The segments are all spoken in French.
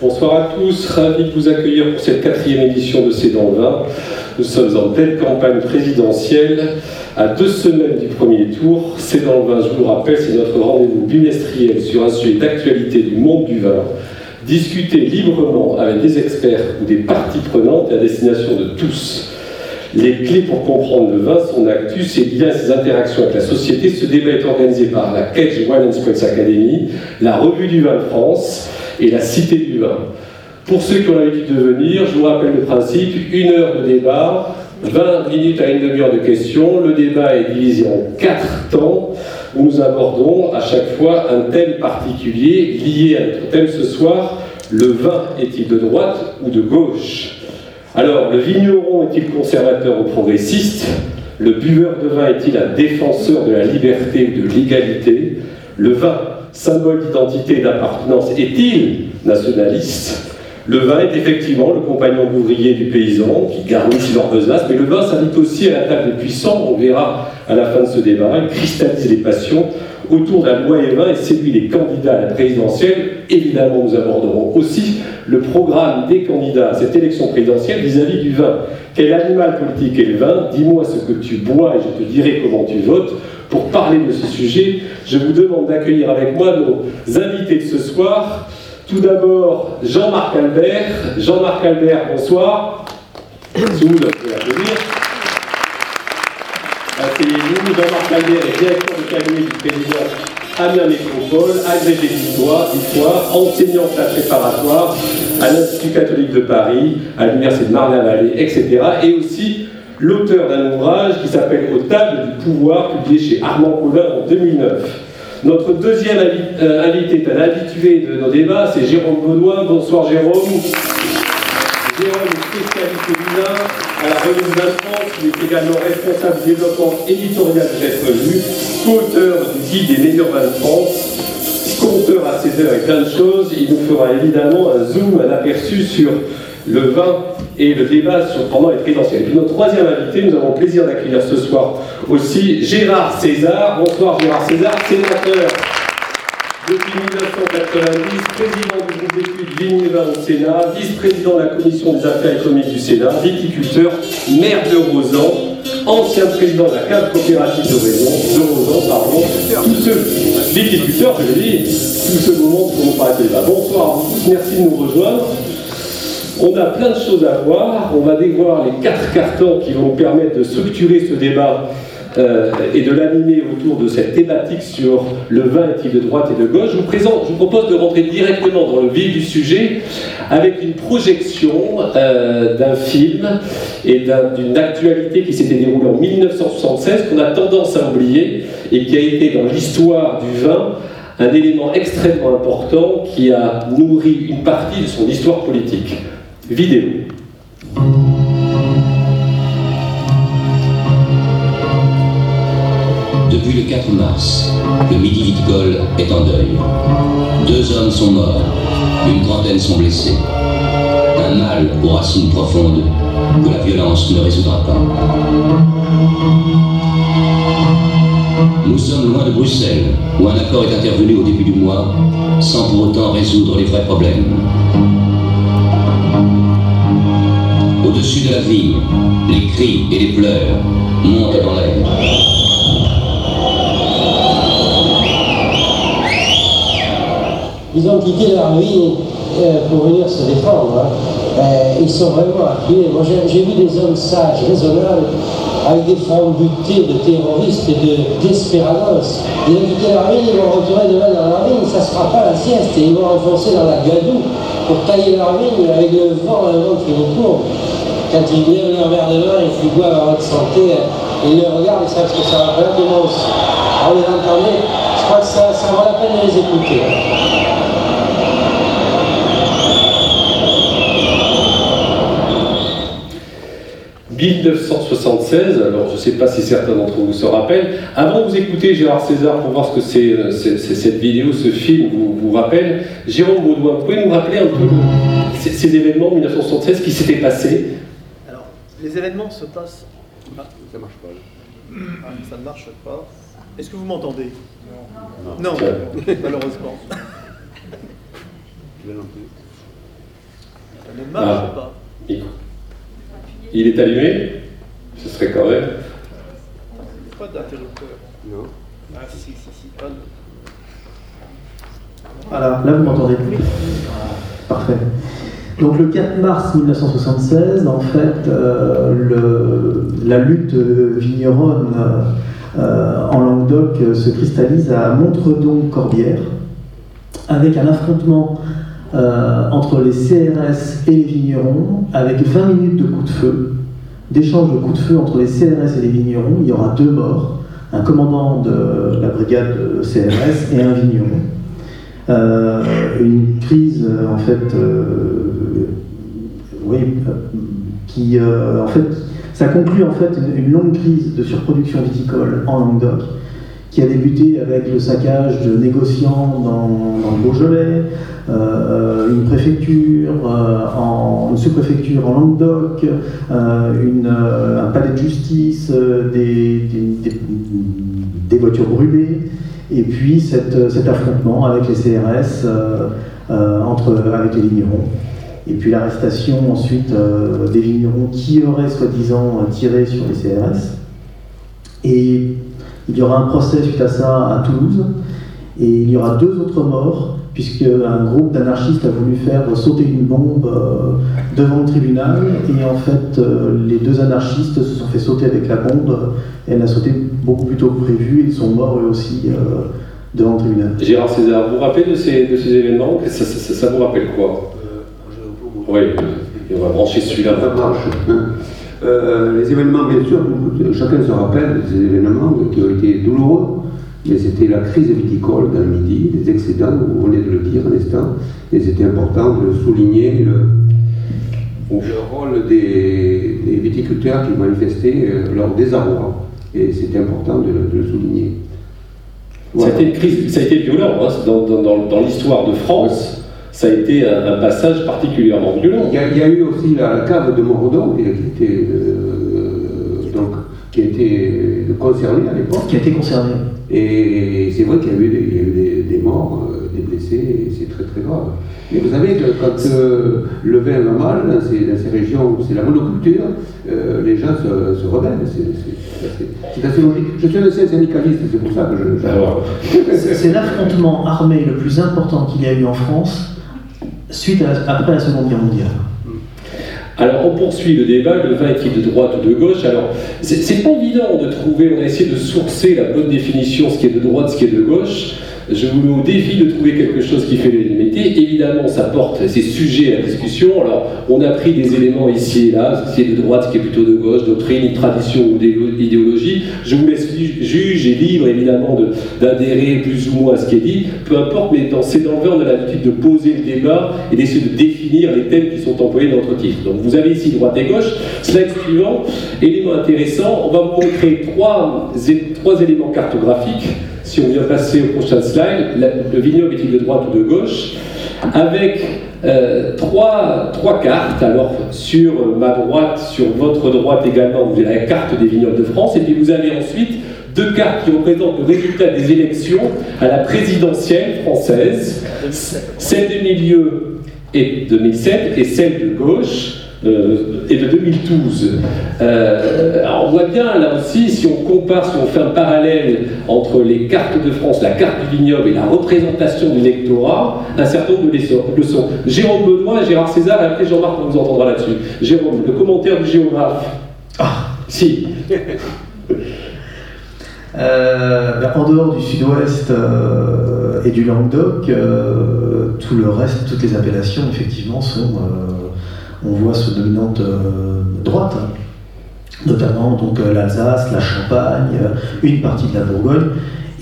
Bonsoir à tous, ravi de vous accueillir pour cette quatrième édition de C'est dans le vin. Nous sommes en pleine campagne présidentielle, à deux semaines du premier tour. C'est dans le vin, je vous le rappelle, c'est notre rendez-vous bimestriel sur un sujet d'actualité du monde du vin. Discuter librement avec des experts ou des parties prenantes à destination de tous. Les clés pour comprendre le vin, son actu, ses liens, ses interactions avec la société. Ce débat est organisé par la Cage Wine Spirits Academy, la Revue du vin de France et la Cité du vin. Pour ceux qui ont l'habitude de venir, je vous rappelle le principe, une heure de débat, 20 minutes à une demi-heure de questions. Le débat est divisé en quatre temps où nous abordons à chaque fois un thème particulier lié à notre thème ce soir. Le vin est-il de droite ou de gauche? Alors, le vigneron est-il conservateur ou progressiste? Le buveur de vin est-il un défenseur de la liberté ou de l'égalité? Le vin, symbole d'identité et d'appartenance, est-il nationaliste? Le vin est effectivement le compagnon d'ouvrier du paysan qui garnit leur besace, mais le vin s'invite aussi à la table des puissants, on verra à la fin de ce débat, il cristallise les passions autour d'un loi et vin et séduit les candidats à la présidentielle. Évidemment, nous aborderons aussi le programme des candidats à cette élection présidentielle vis-à-vis du vin. Quel animal politique est le vin? Dis-moi ce que tu bois et je te dirai comment tu votes. Pour parler de ce sujet, je vous demande d'accueillir avec moi nos invités de ce soir. Tout d'abord, Jean-Marc Albert. Jean-Marc Albert, bonsoir. Sous, vous. Asseyez-vous. Jean-Marc Albert est directeur de cabinet du président Amiens Métropole, agrégé d'histoire, d'histoire, enseignant classe préparatoire à l'Institut catholique de Paris, à l'Université de Marne-la-Vallée, etc. Et aussi l'auteur d'un ouvrage qui s'appelle Au table du pouvoir, publié chez Armand Collin en 2009. Notre deuxième euh, invité est un habitué de nos débats, c'est Jérôme Baudouin. Bonsoir Jérôme. Jérôme est spécialiste vin à la Revue de France. Il est également responsable du développement éditorial de cette revue, co-auteur du guide des meilleurs vins de France, compteur à 16 heures et plein de choses. Il nous fera évidemment un zoom, un aperçu sur le vin et le débat sur, pendant les présidentielles. Et puis notre troisième invité, nous avons le plaisir d'accueillir ce soir aussi Gérard César. Bonsoir Gérard César, sénateur depuis 1990, président du groupe d'études Vignes au Sénat, vice-président de la commission des affaires économiques du Sénat, viticulteur, maire de Rosan, ancien président de la cave coopérative de de Rosan pardon, tous ceux, viticulteurs, je dis, tous ceux moments pour nous parler de Bonsoir, merci de nous rejoindre. On a plein de choses à voir. On va dévoir les quatre cartons qui vont permettre de structurer ce débat euh, et de l'animer autour de cette thématique sur le vin est-il de droite et de gauche. Je vous, présente, je vous propose de rentrer directement dans le vif du sujet avec une projection euh, d'un film et d'une actualité qui s'était déroulée en 1976 qu'on a tendance à oublier et qui a été dans l'histoire du vin un élément extrêmement important qui a nourri une partie de son histoire politique. Vidéo. Depuis le 4 mars, le Midi Viticole est en deuil. Deux hommes sont morts, une trentaine sont blessés. Un mal aux racines profondes que la violence ne résoudra pas. Nous sommes loin de Bruxelles, où un accord est intervenu au début du mois, sans pour autant résoudre les vrais problèmes. Au-dessus de la ville, les cris et les pleurs montent dans l'air. Ils ont quitté leur vie euh, pour venir se défendre. Hein. Euh, ils sont vraiment appuyés. Moi, j'ai vu des hommes sages, raisonnables, avec des formes butées de terroristes et de. Ils ont quitté leur vie, ils vont retourner demain dans leur vie, ça ne sera pas la sieste, et ils vont enfoncer dans la gadoue pour tailler leur vigne avec le vent, le vent qui nous court. Quand ils lèvent leur verre de vin, ils boivent à votre santé, ils le regardent, ils savent que ça représente, moi aussi. Alors, vous entendez Je crois que ça, ça vaut la peine de les écouter. 1976, alors je ne sais pas si certains d'entre vous se rappellent. Avant de vous écouter Gérard César pour voir ce que c'est, euh, cette vidéo, ce film vous, vous rappelle, Jérôme Baudouin, vous nous rappeler un peu ces, événements 1976 qui s'étaient passés les événements se passent. Ah, ça marche pas. Ah, ça ne marche pas. Est-ce que vous m'entendez? Non. Non, malheureusement. Ça ne marche Ah. pas. Il est allumé? Ce serait quand même. Pas d'interrupteur. Non. Ah si, si, si. Ah, non. Voilà, là vous m'entendez Parfait. Donc le 4 mars 1976, en fait, euh, la lutte vigneronne euh, en Languedoc euh, se cristallise à Montredon-Corbière, avec un affrontement entre les CRS et les vignerons, avec 20 minutes de coups de feu, d'échange de coups de feu entre les CRS et les vignerons. Il y aura deux morts, un commandant de la brigade de CRS et un vigneron. Une crise en fait, oui, euh, qui euh, en fait, ça conclut en fait une, longue crise de surproduction viticole en Languedoc, qui a débuté avec le saccage de négociants dans, dans le Beaujolais, euh, une préfecture, en, une sous-préfecture en Languedoc, un palais de justice, des, voitures brûlées, et puis cette- cet affrontement avec les CRS, entre, avec les vignerons. Et puis l'arrestation ensuite euh, des vignerons qui auraient soi-disant tiré sur les CRS. Et il y aura un procès suite à ça à Toulouse. Et il y aura deux autres morts, puisque un groupe d'anarchistes a voulu faire sauter une bombe euh, devant le tribunal. Et en fait, euh, les deux anarchistes se sont fait sauter avec la bombe. Elle a sauté beaucoup plus tôt que prévu. Ils sont morts eux aussi devant le tribunal. Gérard César, vous vous rappelez de ces, événements? Ça vous rappelle quoi? Oui, et on va brancher celui-là. Ça marche. hein. Euh, les événements, bien sûr, chacun se rappelle des événements qui ont été douloureux, mais c'était la crise viticole dans le Midi, les excédents, vous venez de le dire un instant, et c'était important de souligner le, le rôle des, des viticulteurs qui manifestaient euh, leur désarroi, et c'était important de, de le souligner. Ça a été une crise, ça a été violent hein, dans, dans- dans- dans l'histoire de France. Ça a été un, un passage particulièrement violent. Il y, a, il y a eu aussi la, cave de Morodon qui, qui était, euh, donc, qui a été concernée à l'époque. Qui a été concerné. Et c'est vrai qu'il y a eu des, il y a eu des, des morts, euh, des blessés, et c'est très très grave. Mais vous savez que quand euh, le vin va mal dans ces, dans ces régions, c'est la monoculture, euh, les gens se, se rebellent. C'est c'est- c'est- c'est assez logique. Je suis un ancien syndicaliste, c'est pour ça que je. je- Alors, C'est l'affrontement armé le plus important qu'il y a eu en France suite à après la Seconde Guerre mondiale. Alors, on poursuit le débat, le vin est-il de droite ou de gauche? Alors, c'est pas évident de trouver, on a essayé de sourcer la bonne définition, ce qui est de droite, ce qui est de gauche. Je vous mets au défi de trouver quelque chose qui fait l'unanimité. Évidemment, ça porte, c'est sujet à discussion. Alors, on a pris des éléments ici et là, ce qui est de droite, ce qui est plutôt de gauche, doctrine, tradition ou idéolo- idéologie. Je vous laisse ju- juge et libre, évidemment, de- d'adhérer plus ou moins à ce qui est dit. Peu importe, mais dans- le vin, on a l'habitude de poser le débat et d'essayer de définir les thèmes qui sont employés dans notre titre. Donc, vous avez ici droite et gauche. Slide suivant, élément intéressant. On va vous montrer trois, trois éléments cartographiques. Si on vient passer au prochain slide, la- le vignoble est-il de droite ou de gauche Avec euh, trois, trois cartes. Alors, sur ma droite, sur votre droite également, vous avez la carte des vignobles de France. Et puis, vous avez ensuite deux cartes qui représentent le résultat des élections à la présidentielle française. Celle du milieu est de 2007 et celle de gauche euh, est de 2012. Euh, alors on voit bien là aussi, si on compare, si on fait un parallèle entre les cartes de France, la carte du vignoble et la représentation du lectorat, un certain nombre de leçons-. Jérôme Benoît et Gérard César, et après Jean-Marc on vous entendra là-dessus. Jérôme, le commentaire du géographe. Ah. Si. Euh, ben, en dehors du sud-ouest euh, et du Languedoc, euh, tout le reste, toutes les appellations, effectivement, sont, on voit, sous dominante euh, droite. Notamment donc euh, l'Alsace, la Champagne, euh, une partie de la Bourgogne,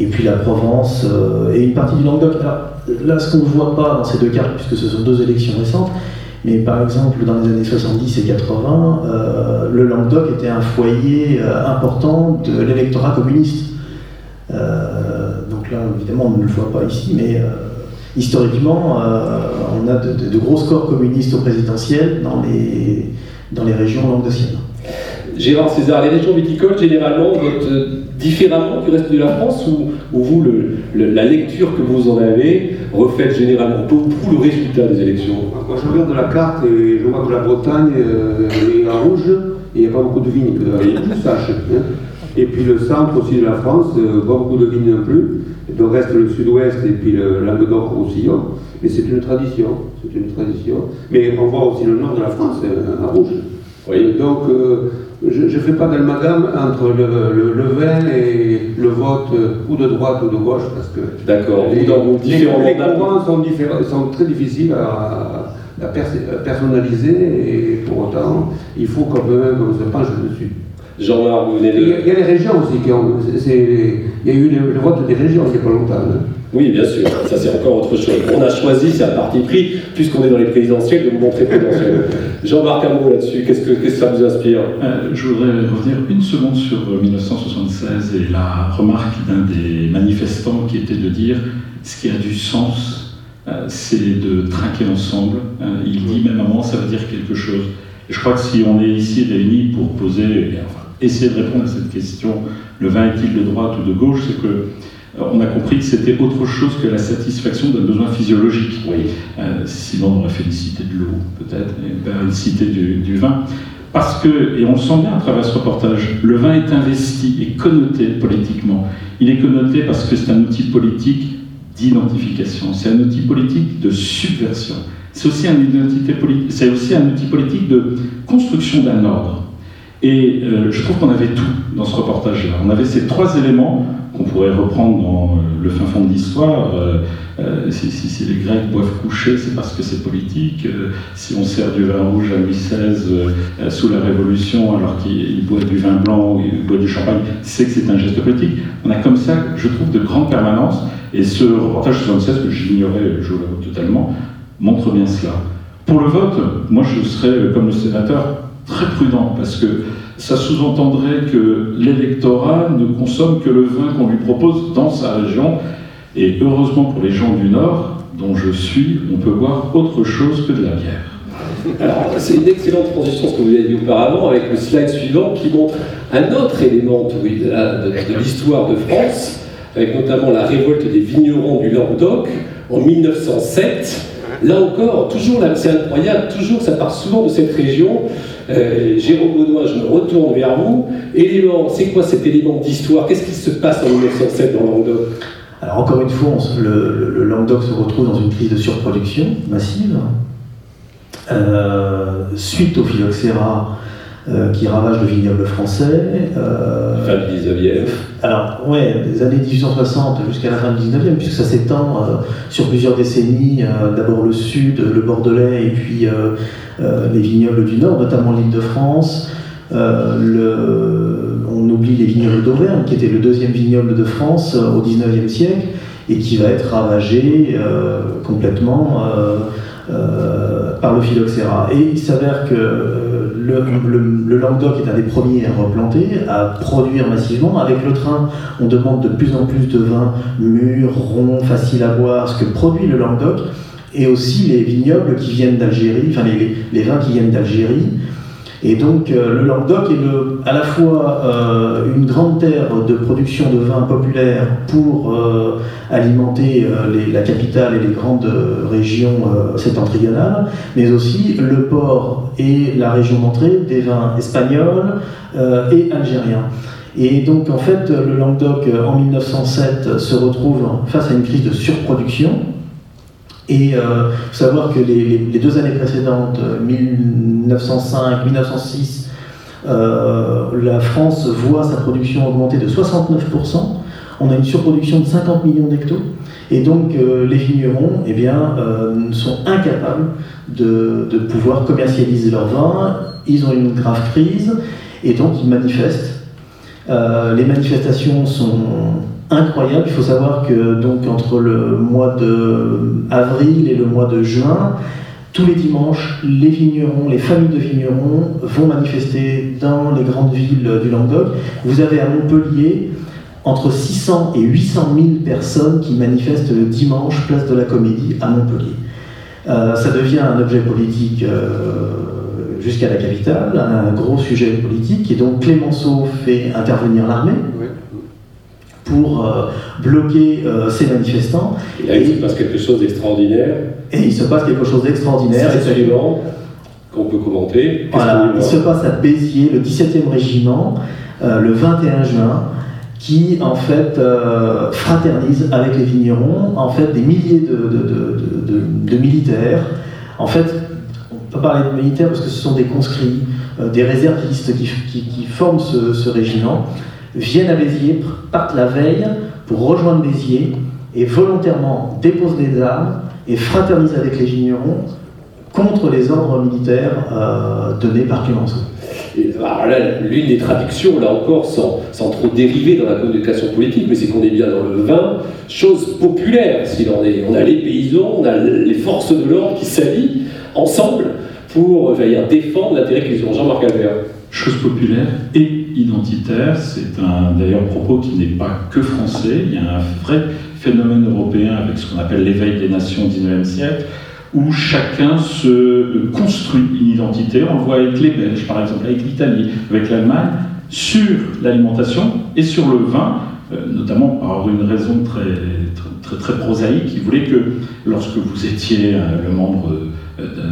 et puis la Provence et une partie du Languedoc. Alors, là, ce qu'on ne voit pas dans ces deux cartes, puisque ce sont deux élections récentes, mais par exemple, dans les années 70 et 80, euh, le Languedoc était un foyer important de l'électorat communiste. Donc là, évidemment, on ne le voit pas ici, mais historiquement, euh, on a de, de- de gros scores communistes au présidentiel dans les, dans les régions languedociennes. Gérard César, les régions viticoles, généralement, votent euh, différemment du reste de la France ou, vous, la lecture que vous en avez reflète généralement beaucoup le résultat des élections? Moi, je regarde la carte et je vois que la Bretagne euh, est en rouge et il n'y a pas beaucoup de vignes, que je sache. Hein. Et puis le centre aussi de la France, euh, pas beaucoup de vignes non plus. Donc reste le sud-ouest et puis le Languedoc-Roussillon. Mais c'est une tradition, c'est une tradition. Mais on voit aussi le nord de la France, en rouge. Oui. Donc, je ne fais pas d'amalgame entre le, le, vin et le vote euh, ou de droite ou de gauche parce que D'accord. les, les, courants sont, sont, très difficiles à, personnaliser et pour autant il faut quand même qu'on se penche dessus. Jean-Marc, vous venez de... Il y, a les régions aussi qui ont... Il y a eu le, vote des régions il n'y a pas longtemps. Hein. Oui, bien sûr, ça c'est encore autre chose. On a choisi, c'est un parti pris, puisqu'on est dans les présidentielles, de vous montrer présidentiel. Jean-Marc Hameau là-dessus, qu'est-ce que, ça vous inspire? Euh, Je voudrais revenir une seconde sur 1976 euh, et la remarque d'un des manifestants qui était de dire ce qui a du sens, euh, c'est de trinquer ensemble. il dit même à un moment, ça veut dire quelque chose. Et je crois que si on est ici réunis pour poser, enfin, essayer de répondre à cette question, le vin est-il de droite ou de gauche, c'est que on a compris que c'était autre chose que la satisfaction d'un besoin physiologique. Oui. Euh, sinon, on aurait fait une cité de l'eau, peut-être, une cité du, vin. Parce que, et on le sent bien à travers ce reportage, le vin est investi et connoté politiquement. Il est connoté parce que c'est un outil politique d'identification, c'est un outil politique de subversion. C'est aussi un outil politique de construction d'un ordre. Et euh, je trouve qu'on avait tout dans ce reportage-là. On avait ces trois éléments qu'on pourrait reprendre dans euh, le fin fond de l'histoire. Euh, si, les Grecs boivent coucher, c'est parce que c'est politique. si on sert du vin rouge à Louis XVI sous la Révolution, alors qu'il boit du vin blanc ou il boit du champagne, c'est que c'est un geste politique. On a comme ça, je trouve, de grandes permanences. Et ce reportage 76, que j'ignorais, je l'avoue totalement, montre bien cela. Pour le vote, moi je serais, comme le sénateur, très prudent, parce que ça sous-entendrait que l'électorat ne consomme que le vin qu'on lui propose dans sa région. Et heureusement pour les gens du Nord, dont je suis, on peut boire autre chose que de la bière. Alors, c'est une excellente transition ce que vous avez dit auparavant avec le slide suivant qui montre un autre élément de, l'histoire de France, avec notamment la révolte des vignerons du Languedoc en 1907. Là encore, toujours, c'est incroyable, toujours, ça part souvent de cette région. Euh, Jérôme Baudouin, je me retourne vers vous. Élément, c'est quoi cet élément d'histoire? Qu'est-ce qui se passe en 1907 dans Languedoc? Alors encore une fois, le, Languedoc se retrouve dans une crise de surproduction massive. Euh, suite au phylloxéra euh, qui ravage le vignoble français. fin du 19e. Alors, ouais, des années 1860 jusqu'à la fin du 19e, puisque ça s'étend sur plusieurs décennies. D'abord le sud, le Bordelais, et puis euh, les vignobles du Nord, notamment l'île de France. Euh, on oublie les vignobles d'Auvergne, qui était le deuxième vignoble de France euh, au XIXe siècle, et qui va être ravagé complètement par le phylloxéra. Et il s'avère que le, Languedoc est un des premiers à replanter, à produire massivement. Avec le train, on demande de plus en plus de vins mûrs, ronds, faciles à boire, ce que produit le Languedoc et aussi les vignobles qui viennent d'Algérie, enfin les, vins qui viennent d'Algérie. Et donc euh, le Languedoc est à la fois euh, une grande terre de production de vins populaires pour euh, alimenter la capitale et les grandes régions septentrionales, mais aussi le port et la région d'entrée des vins espagnols et algériens. Et donc en fait le Languedoc en 1907 se retrouve face à une crise de surproduction et il euh, faut savoir que les, deux années précédentes, 1905, 1906, euh, la France voit sa production augmenter de 69%. On a une surproduction de 50 millions d'hectos. Et donc euh, les vignerons eh bien, sont incapables de, de, pouvoir commercialiser leurs vins. Ils ont une grave crise et donc ils manifestent. les manifestations sont incroyable. Il faut savoir que donc entre le mois de avril et le mois de juin, tous les dimanches, les vignerons, les familles de vignerons vont manifester dans les grandes villes du Languedoc. Vous avez à Montpellier entre 600 et 800 000 personnes qui manifestent le dimanche, place de la Comédie, à Montpellier. Euh, ça devient un objet politique, euh, jusqu'à la capitale, un gros sujet politique, et donc Clémenceau fait intervenir l'armée pour euh, bloquer euh, ces manifestants. Et là, il se passe quelque chose d'extraordinaire. Et il se passe quelque chose d'extraordinaire. C'est absolument qu'on peut commenter. Voilà, il se passe à Béziers, le 17e régiment, euh, le 21 juin, qui en fait fraternise avec les vignerons, en fait des milliers de, de, de, de, En fait, on peut parler de militaires parce que ce sont des conscrits, des réservistes qui, qui, qui forment ce, ce régiment viennent à Béziers, partent la veille pour rejoindre Béziers et volontairement déposent des armes et fraternisent avec les vignerons contre les ordres militaires euh, donnés par Clémenceau. Alors là, l'une des traductions, là encore, sans, sans, trop dériver dans la communication politique, mais c'est qu'on est bien dans le vin, chose populaire, s'il en est. On a les paysans, on a les forces de l'ordre qui s'allient ensemble pour dire, défendre l'intérêt qu'ils ont. Jean-Marc Albert. Chose populaire et identitaire. C'est un d'ailleurs propos qui n'est pas que français. Il y a un vrai phénomène européen avec ce qu'on appelle l'éveil des nations au XIXe siècle, où chacun se construit une identité. On le voit avec les Belges, par exemple, avec l'Italie, avec l'Allemagne, sur l'alimentation et sur le vin, euh, notamment par une raison très, très, prosaïque. Ils voulaient que lorsque vous étiez euh, le membre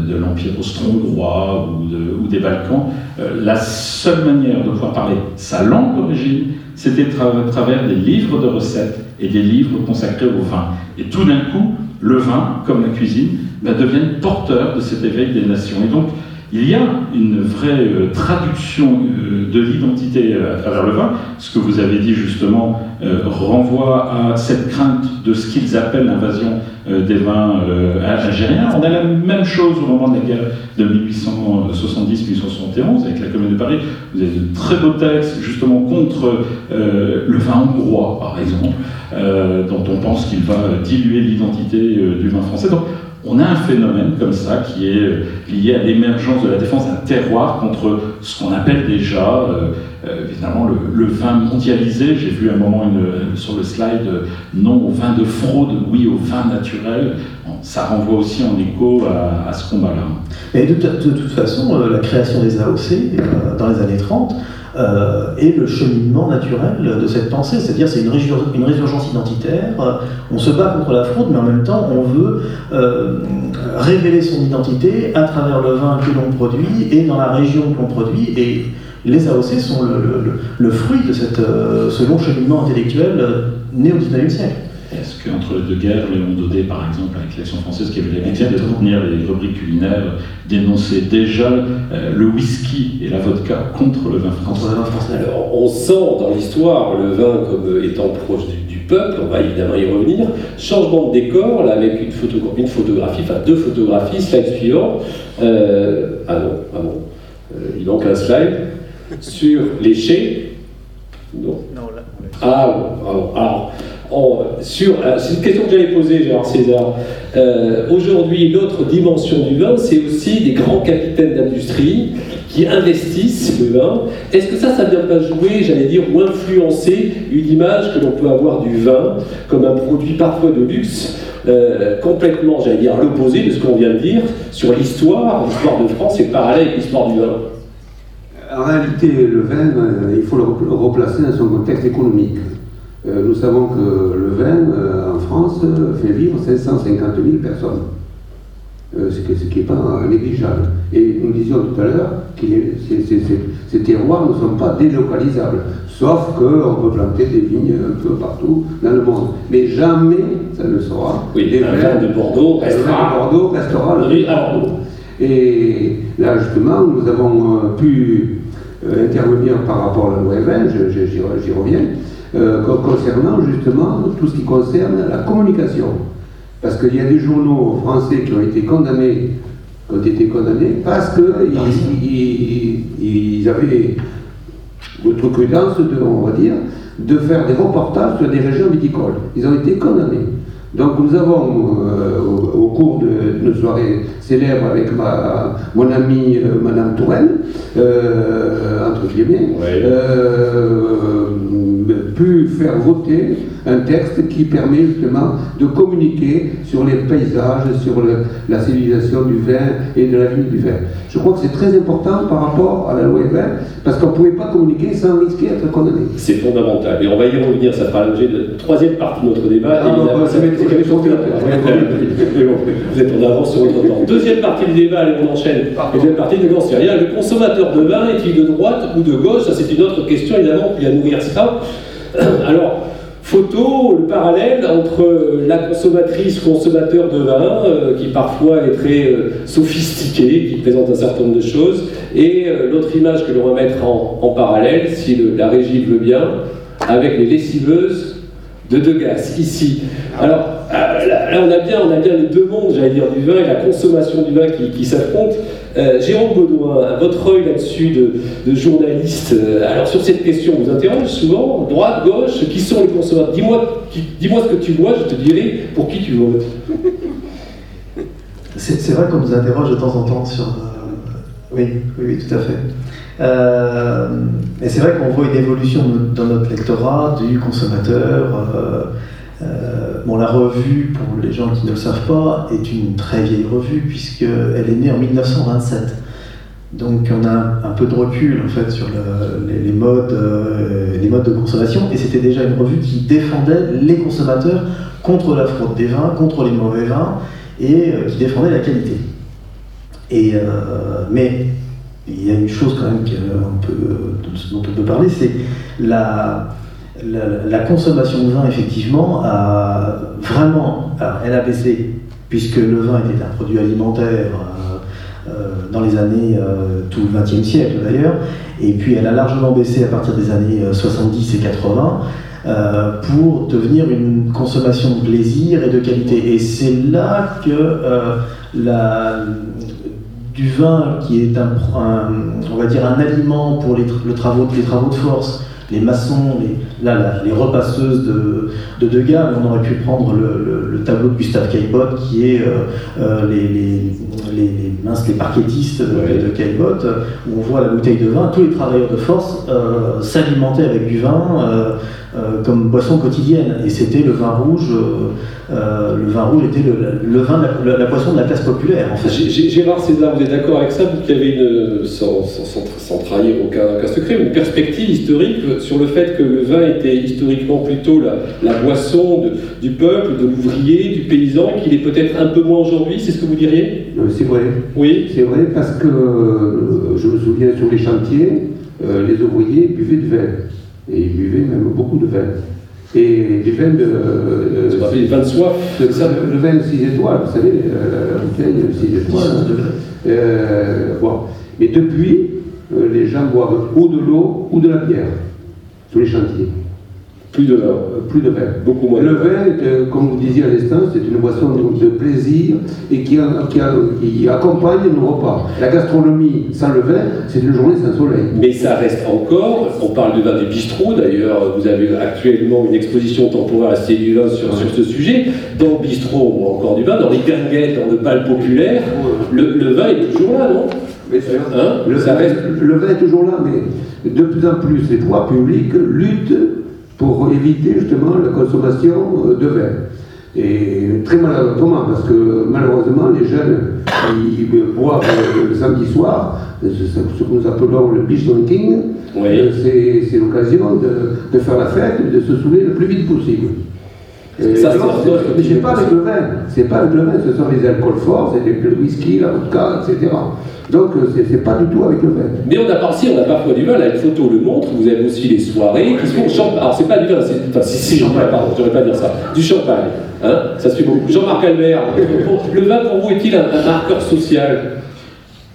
de, l'Empire austro-hongrois ou, des Balkans, euh, la seule manière de pouvoir parler sa langue d'origine, c'était à travers des livres de recettes et des livres consacrés au vin. Et tout d'un coup, le vin, comme la cuisine, bah, devient porteur de cet éveil des nations. Et donc, il y a une vraie euh, traduction euh, de l'identité à travers le vin. Ce que vous avez dit justement renvoie à cette crainte de ce qu'ils appellent l'invasion euh, des vins euh, algériens. On a la même chose au moment de la guerre de 1870-1871 avec la Commune de Paris. Vous avez de très beaux textes justement contre euh, le vin hongrois, par exemple, dont on pense qu'il va diluer l'identité du vin français. On a un phénomène comme ça qui est lié à l'émergence de la défense d'un terroir contre ce qu'on appelle déjà euh, évidemment, le, vin mondialisé, j'ai vu un moment une, sur le slide, non au vin de fraude, oui au vin naturel. ça renvoie aussi en écho à, ce combat-là. Et de, toute façon, euh, la création des AOC euh, dans les années 30 est le cheminement naturel de cette pensée, c'est-à-dire c'est une, résurgence identitaire, on se bat contre la fraude, mais en même temps on veut révéler son identité à travers le vin que l'on produit et dans la région que l'on produit, et les AOC sont le, fruit de euh, ce long cheminement intellectuel euh, né au XIXe siècle. Est-ce qu'entre les deux guerres, Léon Daudet, par exemple, avec l'Action française, qui avait l'habitude de tenir les rubriques culinaires, dénonçait déjà euh, le whisky et la vodka contre le vin français. Alors, on sent dans l'histoire le vin comme étant proche du, peuple, on va évidemment y revenir. Changement de décor, là, avec une, photo, une photographie, enfin deux photographies, slide suivant. ah non, ah non, il manque un slide sur les chais. Non. là, ah, alors, c'est une question que j'allais poser, Gérard César. Euh, aujourd'hui, l'autre dimension du vin, c'est aussi des grands capitaines d'industrie qui investissent le vin. Est-ce que ça, ça ne vient pas jouer, j'allais dire, ou influencer une image que l'on peut avoir du vin comme un produit parfois de luxe euh, complètement, j'allais dire, l'opposé de ce qu'on vient de dire sur l'histoire, l'histoire de France est parallèle avec l'histoire du vin? En réalité, le vin, euh, il faut le replacer dans son contexte économique. Euh, nous savons que le vin, euh, en France, fait vivre 550 000 personnes. ce qui n'est pas négligeable. Et nous disions tout à l'heure que ces terroirs ne sont pas délocalisables, sauf qu'on peut planter des vignes un peu partout dans le monde. Mais jamais ça ne sera. Oui, le vin de Bordeaux restera, Bordeaux restera le Bordeaux. Et là, justement, nous avons pu euh, intervenir par rapport à la loi Evin, j'y reviens, euh, concernant justement tout ce qui concerne la communication. Parce qu'il y a des journaux français qui ont été condamnés, qui ont été condamnés parce qu'ils ils, avaient l'outrecuidance, de, on va dire, de faire des reportages sur des régions viticoles. Ils ont été condamnés. Donc nous avons, euh, au, cours de nos soirées célèbres avec ma, mon amie euh, Madame Touraine, euh, entre guillemets, pu faire voter un texte qui permet justement de communiquer sur les paysages, sur la civilisation du vin et de la vie du vin. Je crois que c'est très important par rapport à la loi vin, parce qu'on ne pouvait pas communiquer sans risquer d'être condamné. C'est fondamental. Et on va y revenir, ça fera l'objet de la troisième partie de notre débat. Ah, bah, ça va être Vous êtes en avance sur votre temps. Deuxième partie du débat, allez, on enchaîne. Deuxième partie, ne n'en rien. Le consommateur de vin est-il de droite ou de gauche? Ça, c'est une autre question, évidemment, qui va nourrir ça? Alors, photo, le parallèle entre la consommatrice, consommateur de vin, euh, qui parfois est très euh, sophistiqué, qui présente un certain nombre de choses, et euh, l'autre image que l'on va mettre en, parallèle, si la régie veut bien, avec les lessiveuses de Degas, ici. Alors, là, on, a bien, on a bien les deux mondes, j'allais dire, du vin et la consommation du vin qui, s'affrontent. Euh, Jérôme Baudouin, votre œil là-dessus de, journaliste, euh, alors sur cette question, vous interroge souvent, droite, gauche, qui sont les consommateurs? Dis-moi dis ce que tu vois, je te dirai pour qui tu votes. C'est vrai qu'on nous interroge de temps en temps sur... Euh, oui, oui, tout à fait. et c'est vrai qu'on voit une évolution dans notre lectorat du consommateur. Euh, bon, la revue, pour les gens qui ne le savent pas, est une très vieille revue puisqu'elle est née en 1927. Donc on a un peu de recul en fait sur les, modes, euh, les modes de consommation et c'était déjà une revue qui défendait les consommateurs contre la fraude des vins, contre les mauvais vins et euh, qui défendait la qualité. Et, mais il y a une chose quand même dont on peut parler, c'est la, la, consommation de vin, effectivement, a vraiment. elle a baissé, puisque le vin était un produit alimentaire euh, euh, dans les années, euh, tout le XXe siècle d'ailleurs, et puis elle a largement baissé à partir des années 70 et 80. pour devenir une consommation de plaisir et de qualité. Et c'est là que du vin, qui est un, on va dire un aliment pour les travaux de force, les maçons, les, là, les repasseuses de, de Degas, on aurait pu prendre le, tableau de Gustave Caillebotte qui est euh, euh, les, les, les, minces, les parquetistes de, de Caillebotte, où on voit la bouteille de vin, tous les travailleurs de force euh, s'alimentaient avec du vin comme boisson quotidienne. Et c'était le vin rouge euh, le vin rouge était le, vin, la, la, boisson de la classe populaire. En fait. Gérard César, vous êtes d'accord avec ça Vous qui avez, une, sans, sans, trahir aucun, secret, une perspective historique sur le fait que le vin était historiquement plutôt la, boisson du peuple, de l'ouvrier, du paysan, qu'il est peut-être un peu moins aujourd'hui, c'est ce que vous diriez? Euh, C'est vrai. Oui. C'est vrai parce que euh, je me souviens sur les chantiers, les ouvriers buvaient du vin. Et ils buvaient même beaucoup de vin. Et les vins de. Euh, de soif le, vin de 6 étoiles, vous savez, la, bouteille de 6 étoiles. Euh, bon. Mais depuis, euh, les gens boivent ou de l'eau ou de la bière sur les chantiers. Plus de vin. Plus de vin. Beaucoup moins. Le vin, euh, comme vous disiez à l'instant, c'est une boisson de plaisir et qui, qui, accompagne nos repas. La gastronomie sans le vin, c'est une journée sans soleil. Mais ça reste encore, on parle de vin des bistrots d'ailleurs, vous avez actuellement une exposition temporaire à du vin sur, sur ce sujet. Dans le bistrot, on a encore du vin, dans les ganguettes, dans le bal populaire, le, vin est toujours là, non? Hein? Le, reste... le vin est toujours là, mais de plus en plus, les pouvoirs publics luttent pour éviter justement la consommation euh, de vin. Et très malheureusement, parce que malheureusement, les jeunes, ils boivent le samedi soir, ce que nous appelons le beach drinking, euh, c'est l'occasion de, faire la fête, de se saouler le plus vite possible. Mais c'est pas avec le vin, c'est pas avec le vin, ce sont les alcools forts, c'est le whisky, la vodka, etc. Donc euh, c'est pas du tout avec le vin. Mais on a parfois, on a parfois du vin, là une photo le montre, vous avez aussi les soirées qui sont champagne. Alors c'est pas du vin, enfin si, si, champagne, pardon, je pas dire ça. Du champagne. Hein ça suit beaucoup. Jean-Marc Albert, le vin pour vous est-il un, marqueur social?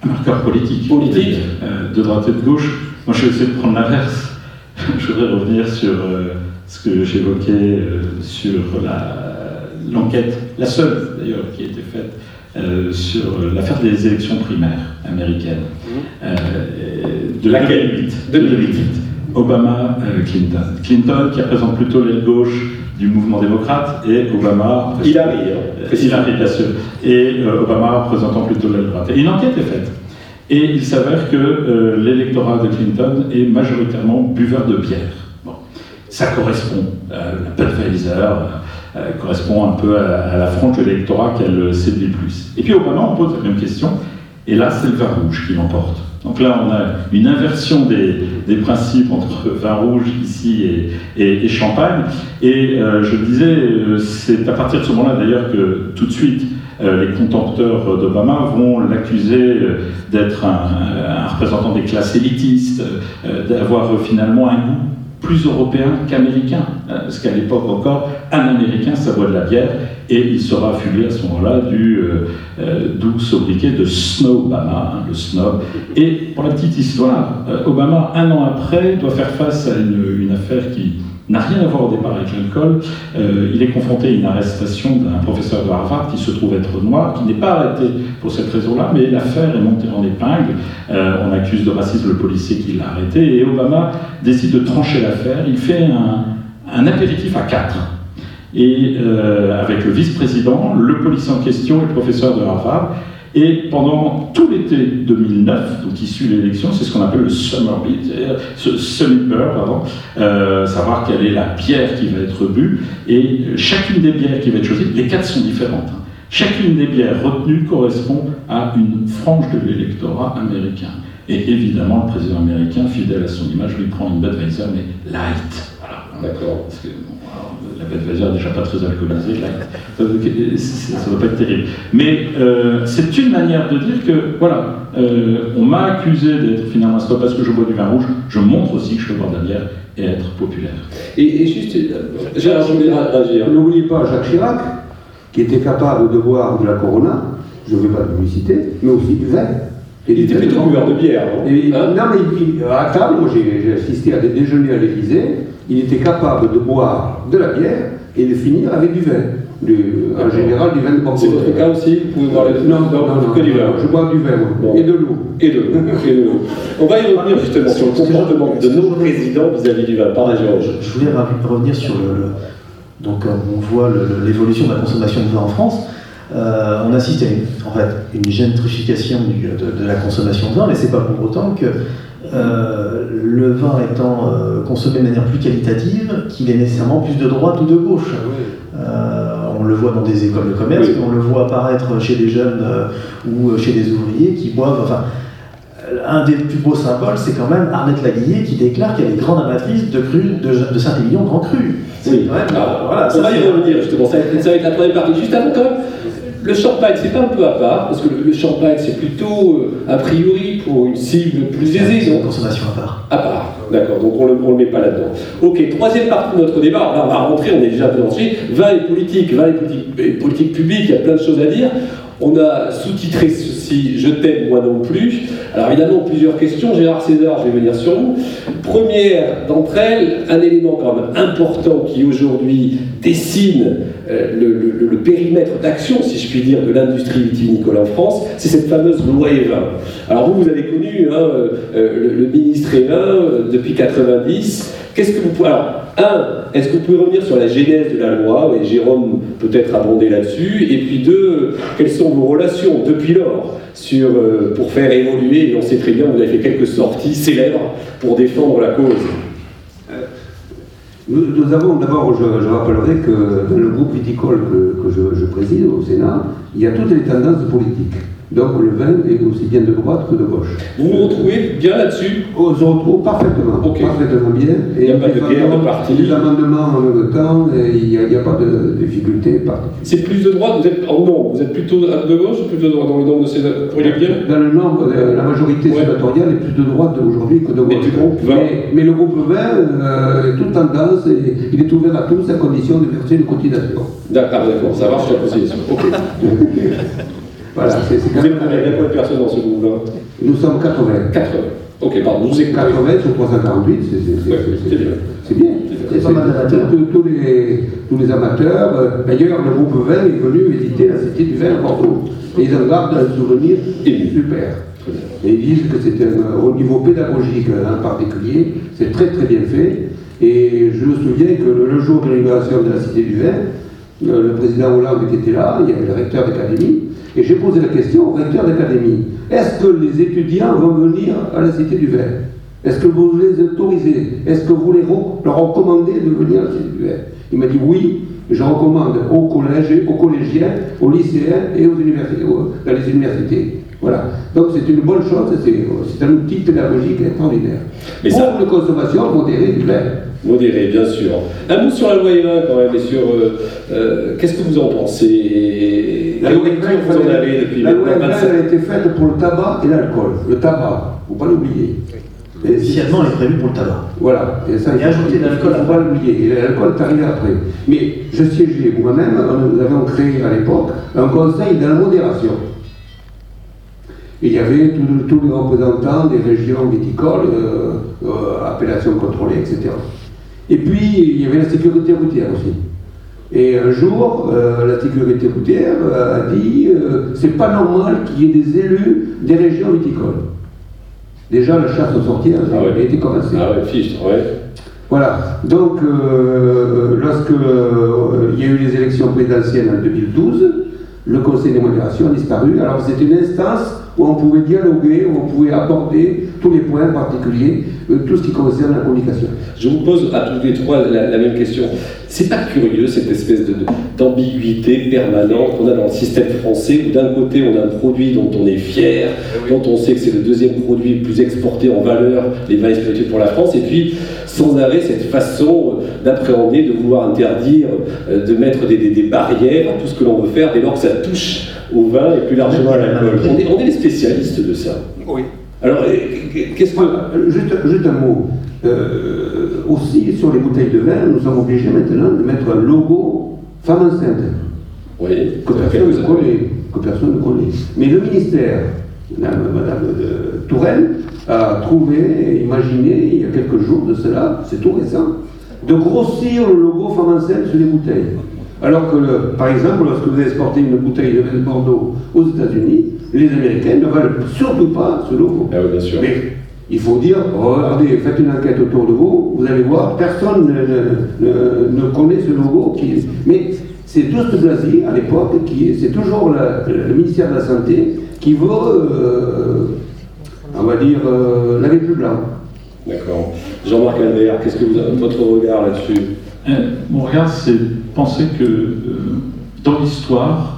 Un marqueur politique. Politique euh, De droite et de gauche. Moi je vais essayer de prendre l'inverse. je voudrais revenir sur euh, ce que j'évoquais sur l'enquête, la seule d'ailleurs qui a été faite euh, sur l'affaire des élections primaires américaines. Mmh. Euh, de laquelle 2008. Obama, euh, Clinton. Clinton qui représente plutôt l'aile gauche du mouvement démocrate et Obama. Hillary, hein, Hillary bien sûr. Et Obama représentant plutôt l'aile droite. Et une enquête est faite. Et il s'avère que l'électorat de Clinton est majoritairement buveur de bière. Ça correspond. la Budweiser correspond un peu à, la frange de l'électorat qu'elle séduit plus. Et puis Obama, on pose la même question, et là, c'est le vin rouge qui l'emporte. Donc là, on a une inversion des, principes entre vin rouge ici et, champagne. Et euh, je disais, euh, c'est à partir de ce moment-là d'ailleurs que tout de suite, euh, les contempteurs d'Obama vont l'accuser d'être un, représentant des classes élitistes, d'avoir finalement un goût plus européen qu'américain, parce qu'à l'époque encore, un Américain, ça boit de la bière, et il sera affublé à ce moment-là du euh, euh, doux sobriquet de Snow Obama, hein, le snob. Et pour la petite histoire, euh, Obama, un an après, doit faire face à une affaire qui n'a rien à voir au départ avec l'alcool. il est confronté à une arrestation d'un professeur de Harvard qui se trouve être noir, qui n'est pas arrêté pour cette raison-là, mais l'affaire est montée en épingle. on accuse de racisme le policier qui l'a arrêté, et Obama décide de trancher l'affaire. Il fait un, un apéritif à quatre et euh, avec le vice-président, le policier en question et le professeur de Harvard. Et pendant tout l'été 2009, donc issu de l'élection, c'est ce qu'on appelle le summer beat, euh, pardon, euh, savoir quelle est la bière qui va être bue. Et chacune des bières qui va être choisie, les quatre sont différentes. Hein. Chacune des bières retenues correspond à une frange de l'électorat américain. Et évidemment, le président américain, fidèle à son image, lui prend une Budweiser, mais light. Voilà. D'accord la Budweiser déjà pas très alcoolisée, ça ne va pas être terrible. Mais euh, c'est une manière de dire que, voilà, euh, on m'a accusé d'être finalement, c'est pas parce que je bois du vin rouge, je montre aussi que je peux boire de la bière et être populaire. Et, juste, j'ai réagir. N'oubliez pas Jacques Chirac, qui était capable de boire de la Corona, je ne vais pas de publicité, mais aussi du vin. Il était plutôt buveur de bière. Non, hein non mais à table, moi j'ai assisté à des déjeuners à l'Élysée, il était capable de boire de la bière et de finir avec du vin. en général, du vin de C'est votre cas aussi Vous pouvez boire Non, non, non, que du vin. Je bois du vin, et de l'eau. Et de l'eau. On va y revenir justement sur le comportement de nos présidents vis-à-vis du vin. Par je, je voulais revenir sur le. donc, on voit l'évolution de la consommation de vin en France. Euh, on assiste à une, en fait, une gentrification de, de, la consommation de vin, mais c'est pas pour autant que euh, le vin étant euh, consommé de manière plus qualitative, qu'il ait nécessairement plus de droite ou de gauche. Euh, on le voit dans des écoles de commerce, on le voit apparaître chez des jeunes ou chez des ouvriers qui boivent. Enfin, un des plus beaux symboles, c'est quand même Arlette Laguillet qui déclare qu'elle est grande amatrice de cru, de, de Saint-Émilion Grand Cru. Oui. voilà, on va y revenir justement, ça, ça va être la première partie. Juste avant quand même, le champagne, c'est pas un peu à part, parce que le, champagne, c'est plutôt, euh, a priori, pour une cible plus aisée, non Consommation à part. À part, d'accord, donc on ne le met pas là-dedans. Ok, troisième partie de notre débat, on va rentrer, on est déjà entré, vin et politique, vin et politique, et politique publique, il y a plein de choses à dire. On a sous-titré ceci Je t'aime, moi non plus. Alors évidemment, plusieurs questions. Gérard César, je vais venir sur vous. Première d'entre elles, un élément quand même important qui aujourd'hui dessine euh, le, périmètre d'action, si je puis dire, de l'industrie vitivinicole en France, c'est cette fameuse loi Evin. Alors vous, vous avez connu hein, euh, le, ministre Evin euh, depuis 90. Qu'est-ce que vous pouvez... Alors, un, est-ce que vous pouvez revenir sur la genèse de la loi? Et Jérôme peut-être abonder là-dessus. Et puis deux, quelles sont vos relations depuis lors sur, pour faire évoluer, et on sait très bien, vous avez fait quelques sorties célèbres pour défendre la cause? Nous, avons d'abord, je, rappellerai que dans le groupe viticole que, je, je, préside au Sénat, il y a toutes les tendances politiques. Donc le vin est aussi bien de droite que de gauche. Vous vous retrouvez bien là-dessus On se retrouve parfaitement, parfaitement bien. Et il n'y a pas de guerre de parti. Les amendements en même temps, il n'y a, pas de difficulté particulière. C'est plus de droite, vous êtes en nombre, vous êtes plutôt de gauche ou plutôt de droite dans le nombre de sénateurs bien Dans le nombre, la majorité sénatoriale est plus de droite aujourd'hui que de gauche. Mais, mais, le groupe vin euh, est toute tendance et il est ouvert à tous à condition de verser une cotisation. D'accord, d'accord, ça marche la position. Ok. Voilà, c'est quand même. Vous avez combien de personnes dans ce groupe-là Nous sommes 80. 80. Ok, pardon, vous êtes 80 sur 348, c'est bien. C'est bien. C'est pas mal tous, les, tous les amateurs. Euh, d'ailleurs, le groupe 20 est venu visiter la cité du vin à Bordeaux. Et ils en gardent un souvenir super. Et ils disent que c'est au niveau pédagogique en particulier, c'est très très bien fait. Et je me souviens que le, jour de l'inauguration de la cité du vin, le président Hollande était là, il y avait le recteur d'académie, et j'ai posé la question au recteur d'académie. Est-ce que les étudiants vont venir à la Cité du Vin Est-ce que vous les autorisez? Est-ce que vous les leur recommandez de venir Il m'a dit oui, je recommande aux collèges, aux collégiens, aux lycéens et aux universités, dans les universités. Voilà. Donc c'est une bonne chose, c'est un outil pédagogique extraordinaire. Mais Pour ça... consommation modérée du lait. Modérée, bien sûr. Un mot sur la loi E20 quand même, et sur euh, euh, qu'est-ce que vous en pensez? La loi E20, vous en avez depuis La loi E20 a été faite pour le tabac et l'alcool. Le tabac, il ne faut pas l'oublier. Initialement, elle est prévue pour le tabac. Voilà. Et, ça, et ajouter l'alcool. Il ne faut pas l'oublier. Et l'alcool est arrivé après. Mais je siégeais moi-même, nous avions créé à l'époque un conseil de la modération. Il y avait tous les représentants des régions viticoles, euh, euh, appellations contrôlées, etc. Et puis, il y avait la sécurité routière aussi. Et un jour, euh, la sécurité routière a dit c'est pas normal qu'il y ait des élus des régions viticoles. Déjà, la chasse aux sorties ah a été commencée. Ah ouais, fiche, ouais. Voilà. Donc, lorsque il y a eu les élections présidentielles en 2012, le Conseil de modération a disparu. Alors, c'est une instance où on pouvait dialoguer, où on pouvait aborder tous les points particuliers, tout ce qui concerne la communication. Je vous pose à tous les trois la, même question. C'est pas curieux cette espèce d'ambiguïté permanente qu'on a dans le système français où d'un côté on a un produit dont on est fier, eh dont on sait que c'est le deuxième produit le plus exporté en valeur, les vins spiritueux pour la France, et puis sans arrêt cette façon euh, d'appréhender, de vouloir interdire, euh, de mettre des, des barrières à tout ce que l'on veut faire dès lors que ça touche au vin et plus largement à l'alcool. On est, on est les spécialistes de ça. Oui. Alors, qu'est-ce que. Juste, un mot. Euh, aussi, sur les bouteilles de vin, nous sommes obligés maintenant de mettre un logo femme enceinte. Oui, que personne, ne connaît, que personne ne connaît. Mais le ministère, Madame, Madame Touraine, a trouvé, imaginé, il y a quelques jours de cela, c'est tout récent, de grossir le logo femme enceinte sur les bouteilles. Alors que, par exemple, lorsque vous exportez une bouteille de vin de Bordeaux aux États-Unis, les Américains ne veulent surtout pas ce logo. Ah bien sûr. Mais il faut dire, regardez, faites une enquête autour de vous, vous allez voir, personne ne, connaît ce logo. Qui Mais c'est Douste Blasi, à l'époque, qui c'est toujours le ministère de la Santé qui veut, euh, on va dire, euh, laver plus blanc. D'accord. Jean-Marc Albert, qu'est-ce que vous avez, votre regard là-dessus? Euh, Mon regard, c'est penser que dans l'histoire,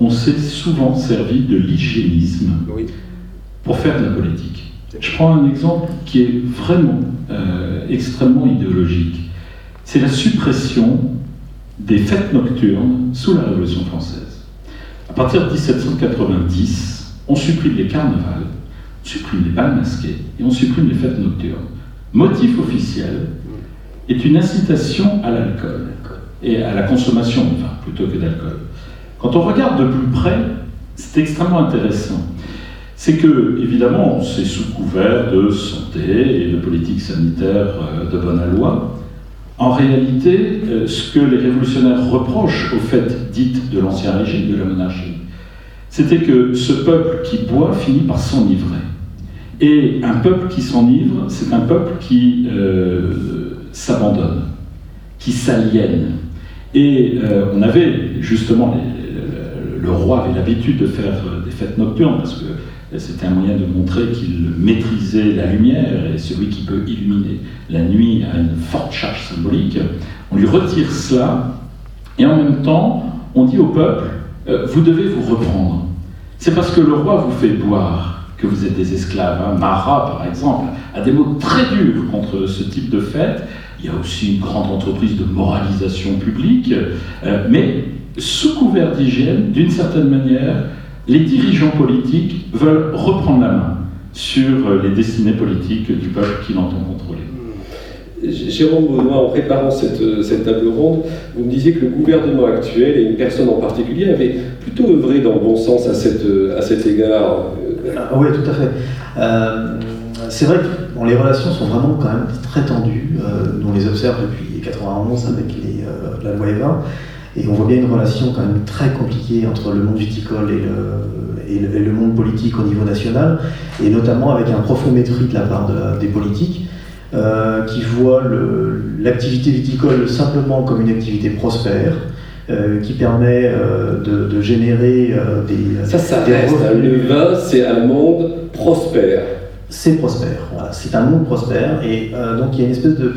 on s'est souvent servi de l'hygiénisme pour faire de la politique. Je prends un exemple qui est vraiment euh, extrêmement idéologique. C'est la suppression des fêtes nocturnes sous la Révolution française. À partir de 1790, on supprime les carnavals, on supprime les balles masquées et on supprime les fêtes nocturnes. Motif officiel est une incitation à l'alcool et à la consommation, enfin, plutôt que d'alcool. Quand on regarde de plus près, c'est extrêmement intéressant. C'est que, évidemment, c'est sous couvert de santé et de politique sanitaire euh, de bonne loi. En réalité, euh, ce que les révolutionnaires reprochent au fait dites de l'ancien régime, de la monarchie, c'était que ce peuple qui boit finit par s'enivrer. Et un peuple qui s'enivre, c'est un peuple qui euh, s'abandonne, qui s'aliène. Et on avait justement les, le roi avait l'habitude de faire euh, des fêtes nocturnes parce que c'était un moyen de montrer qu'il maîtrisait la lumière et celui qui peut illuminer la nuit a une forte charge symbolique. On lui retire cela et en même temps, on dit au peuple euh, vous devez vous reprendre. C'est parce que le roi vous fait boire que vous êtes des esclaves. Hein. Marat, par exemple, a des mots très durs contre ce type de fête. Il y a aussi une grande entreprise de moralisation publique, euh, mais sous couvert d'hygiène, d'une certaine manière, les dirigeants politiques veulent reprendre la main sur les destinées politiques du peuple qu'ils entend contrôler. Jérôme Baudouin, en préparant cette, table ronde, vous me disiez que le gouvernement actuel, et une personne en particulier, avait plutôt œuvré dans le bon sens à, à cet égard. Ah oui, tout à fait. Euh, c'est vrai que les relations sont vraiment quand même très tendues. Euh, on les observe depuis 91 avec les, euh, la loi E20. Et on voit bien une relation quand même très compliquée entre le monde viticole et le, monde politique au niveau national, et notamment avec un profond mépris de la part des politiques, euh, qui voient l'activité viticole simplement comme une activité prospère, euh, qui permet euh, de, générer des... Ça, ça reste. Le vin, c'est un monde prospère. c'est prospère. Voilà, c'est un monde prospère. Et donc il y a une espèce de.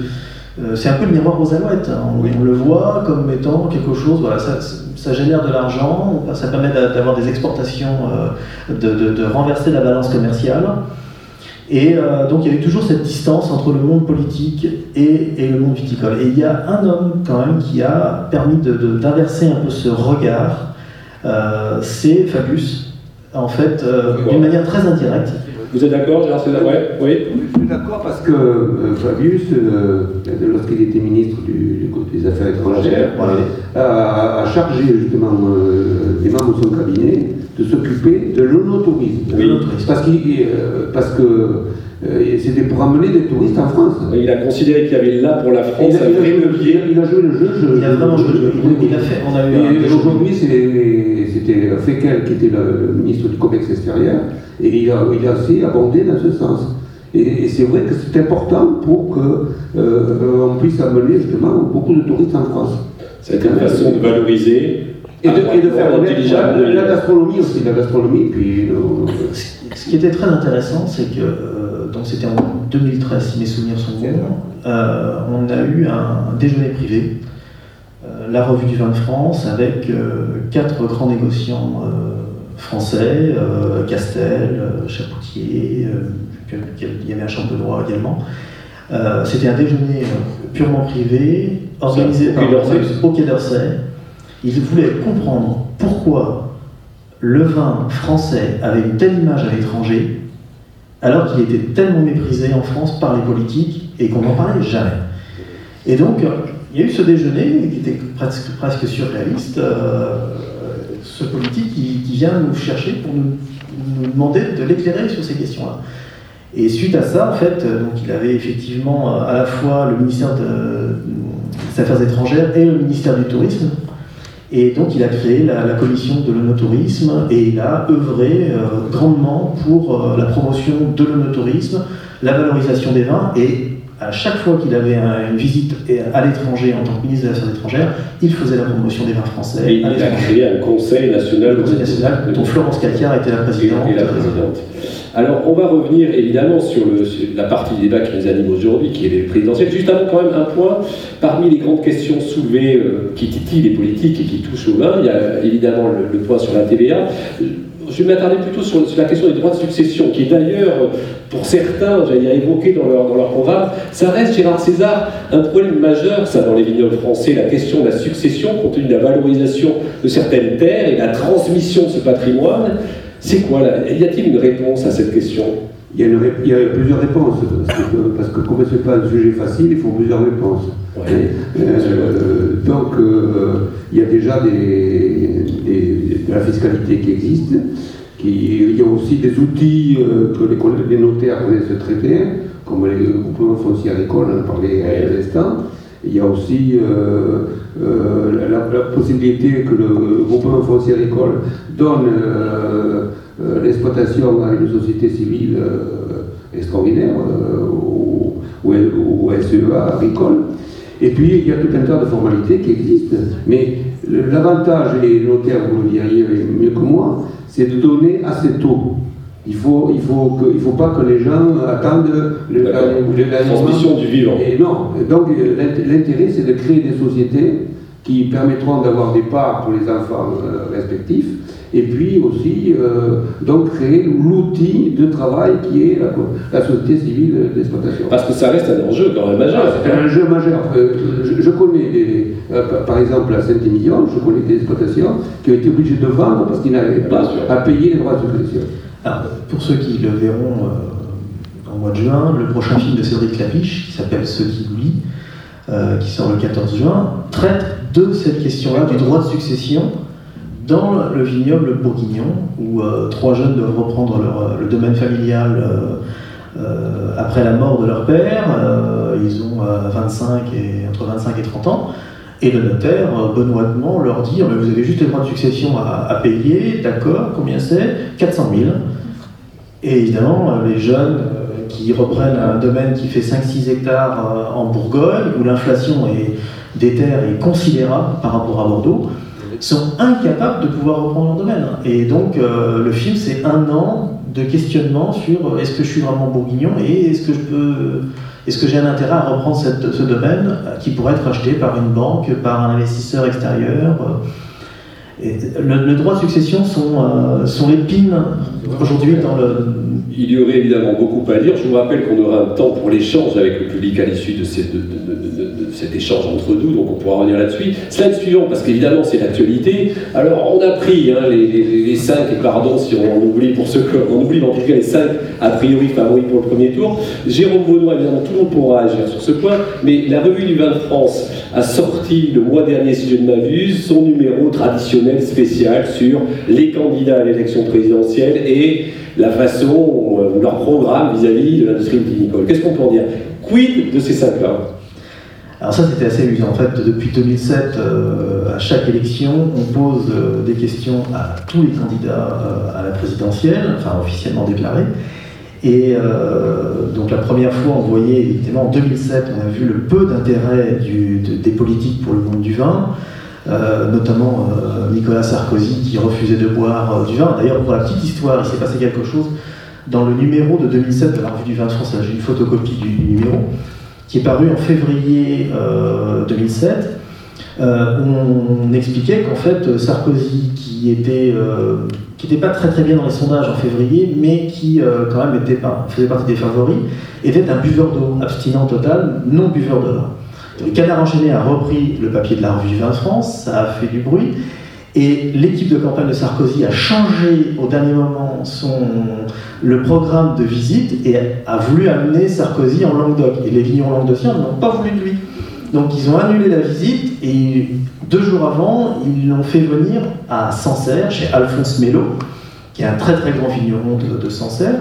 C'est un peu le miroir aux alouettes. Hein. On, le voit comme étant quelque chose. Voilà, ça, ça génère de l'argent, ça permet d'avoir des exportations, de, de, renverser la balance commerciale. Et euh, donc il y avait toujours cette distance entre le monde politique et, le monde viticole. Et il y a un homme quand même qui a permis d'inverser un peu ce regard, euh, c'est Fabius, en fait, euh, d'une manière très indirecte. Vous êtes d'accord, Gérard César ouais, Oui. Je suis d'accord parce que Fabius, lorsqu'il était ministre du, des Affaires étrangères, a, chargé justement des membres de son cabinet de s'occuper de l'onotourisme. Oui. Parce, euh, parce que euh, c'était pour amener des touristes en France. Il a considéré qu'il y avait là pour la France un vrai levier. Il a joué le jeu. il a vraiment joué le jeu. Il, a fait. On a eu et aujourd'hui, c'était Fekel qui était le, ministre du commerce extérieur et il a, il a aussi abondé dans ce sens. Et, c'est vrai que c'est important pour qu'on euh, puisse amener justement beaucoup de touristes en France. C'est une façon de valoriser et de, et de faire la, la gastronomie aussi, la gastronomie. Puis, Ce qui était très intéressant, c'est que euh, donc c'était en 2013, si mes souvenirs sont bons, euh, on a eu un, déjeuner privé, euh, la revue du vin de France, avec quatre grands négociants français, Castel, Chapoutier, il y avait un champenois également. c'était un déjeuner purement privé, organisé par, au Quai d'Orsay il voulait comprendre pourquoi le vin français avait une telle image à l'étranger, alors qu'il était tellement méprisé en France par les politiques et qu'on n'en parlait jamais. Et donc, il y a eu ce déjeuner qui était presque, presque surréaliste, euh, ce politique qui, vient nous chercher pour nous, demander de l'éclairer sur ces questions-là. Et suite à ça, en fait, donc il avait effectivement à la fois le ministère des Affaires étrangères et le ministère du Tourisme et donc il a créé la, commission de l'onotourisme et il a œuvré euh, grandement pour euh, la promotion de l'onotourisme, la valorisation des vins et à chaque fois qu'il avait une visite à l'étranger en tant que ministre des Affaires étrangères, il faisait la promotion des vins français. Et il a créé un conseil national, le conseil national dont Florence Calcar était la présidente. Et la présidente. Alors, on va revenir évidemment sur, la partie du débat qui nous anime aujourd'hui, qui est les présidentielles. Juste avant, quand même, un point. Parmi les grandes questions soulevées euh, qui titillent les politiques et qui touchent au vin, il y a évidemment le, point sur la TVA. Je vais m'attarder plutôt sur, la question des droits de succession, qui est d'ailleurs, pour certains, j'allais dire, évoqué dans leur, dans leur programme. Ça reste, Gérard César, un problème majeur, ça, dans les vignobles français, la question de la succession, compte tenu de la valorisation de certaines terres et de la transmission de ce patrimoine. C'est quoi là Y a-t-il une réponse à cette question? Il y, a plusieurs réponses, parce que, comme ce n'est pas un sujet facile, il faut plusieurs réponses. Euh, donc, euh, il y a déjà des, de la fiscalité qui existe. Qui, il y a aussi des outils euh, que les, les, notaires connaissent traiter, comme les groupements fonciers agricoles, on en parlait à l'instant. Il y a aussi la, possibilité que le groupement foncier agricole donne euh, l'exploitation à une société civile euh, extraordinaire euh, ou, SEA agricole. Et puis, il y a tout un tas de formalités qui existent. Mais l'avantage, et notaire, vous le diriez mieux que moi, c'est de donner assez tôt. Il ne faut, il faut, que, il faut pas que les gens attendent le, la, transmission du vivant. Et non, donc l'intérêt, c'est de créer des sociétés qui permettront d'avoir des parts pour les enfants respectifs et puis aussi euh, donc créer l'outil de travail qui est la, société civile d'exploitation. Parce que ça reste un enjeu quand même majeur. Ah, c'est un enjeu majeur. Euh, je, connais, des, euh, par exemple à Saint-Émilion, je connais des exploitations qui ont été obligées de vendre parce qu'ils n'avaient pas à payer les droits de succession. Pour ceux qui le verront en mois de juin, le prochain film de Cédric Lapiche, qui s'appelle Ceux qui oublient, qui sort le 14 juin, traite de cette question-là du droit de succession dans le vignoble bourguignon, où euh, trois jeunes doivent reprendre euh, le domaine familial euh, après la mort de leur père, ils ont 25 et, entre 25 et 30 ans, et le notaire, benoîtement, leur dit vous avez juste les droits de succession à, payer, d'accord, combien c'est? 400 000. Et évidemment, les jeunes qui reprennent un domaine qui fait 5-6 hectares en Bourgogne, où l'inflation des terres est considérable par rapport à Bordeaux, sont incapables de pouvoir reprendre leur domaine. Et donc, euh, le film, c'est un an de questionnement sur est-ce que je suis vraiment bourguignon et est-ce que je peux, est-ce que j'ai un intérêt à reprendre ce domaine qui pourrait être acheté par une banque, par un investisseur extérieur. Le, droit de succession sont, sont l'épine aujourd'hui dans le, il y aurait évidemment beaucoup à dire. Je vous rappelle qu'on aura un temps pour l'échange avec le public à l'issue de, cet échange entre nous, donc on pourra revenir là-dessus. Slide suivant, parce qu'évidemment c'est l'actualité. Alors on a pris hein, les, cinq, et pardon si on oublie pour ceux qu'on oublie, en tout cas les cinq a priori favoris pour le premier tour. Jérôme Vaudois, évidemment tout le monde pourra agir sur ce point, mais la revue du vin de France a sorti le mois dernier, si je ne m'abuse, son numéro traditionnel spécial sur les candidats à l'élection présidentielle et la façon, euh, leur programme vis-à-vis de l'industrie viticole. Qu'est-ce qu'on peut en dire? Quid de ces cinq-là? Alors ça c'était assez amusant. En fait, depuis 2007, euh, à chaque élection, on pose euh, des questions à tous les candidats à la présidentielle, enfin officiellement déclarés. Et donc la première fois, on voyait évidemment en 2007, on a vu le peu d'intérêt des politiques pour le monde du vin. Euh, notamment euh, Nicolas Sarkozy qui refusait de boire euh, du vin. D'ailleurs, pour la petite histoire, il s'est passé quelque chose dans le numéro de 2007 de la Revue du vin France. J'ai une photocopie du numéro qui est paru en février 2007. on expliquait qu'en fait Sarkozy, qui était n'était pas très bien dans les sondages en février, mais qui quand même faisait partie des favoris, était un buveur d'eau abstinent total, non buveur de vin. Le Canard enchaîné a repris le papier de la revue Vin France, ça a fait du bruit. Et l'équipe de campagne de Sarkozy a changé au dernier moment son, le programme de visite et a voulu amener Sarkozy en Languedoc. Et les vignerons languedociens n'ont pas voulu de lui. Donc ils ont annulé la visite et deux jours avant, ils l'ont fait venir à Sancerre, chez Alphonse Mello, qui est un très très grand vigneron de, de Sancerre.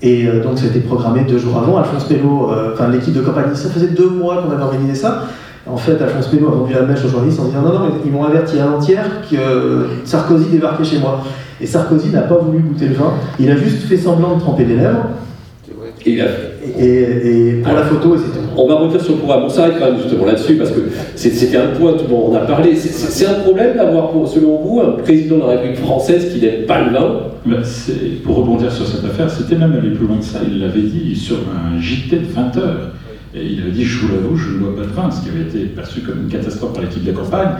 Et euh, donc c'était programmé deux jours avant. Alphonse Pello, euh, enfin l'équipe de campagne, ça faisait deux mois qu'on avait organisé ça. En fait, Alphonse Pello a vendu la mèche aux journalistes en disant non, non, ils m'ont averti avant-hier que Sarkozy débarquait chez moi. Et Sarkozy n'a pas voulu goûter le vin, il a juste fait semblant de tremper les lèvres. Et il a et, pour la photo, et tout. On va revenir sur le programme. On s'arrête quand même justement là-dessus parce que c'était un point dont on a parlé. C'est un problème d'avoir, selon vous, un président de la République française qui n'aime pas le vin ben, Pour rebondir sur cette affaire, c'était même aller plus loin que ça. Il l'avait dit sur un JT de 20 heures. Et il avait dit, je vous l'avoue, je ne bois pas de vin, ce qui avait été perçu comme une catastrophe par l'équipe de campagne.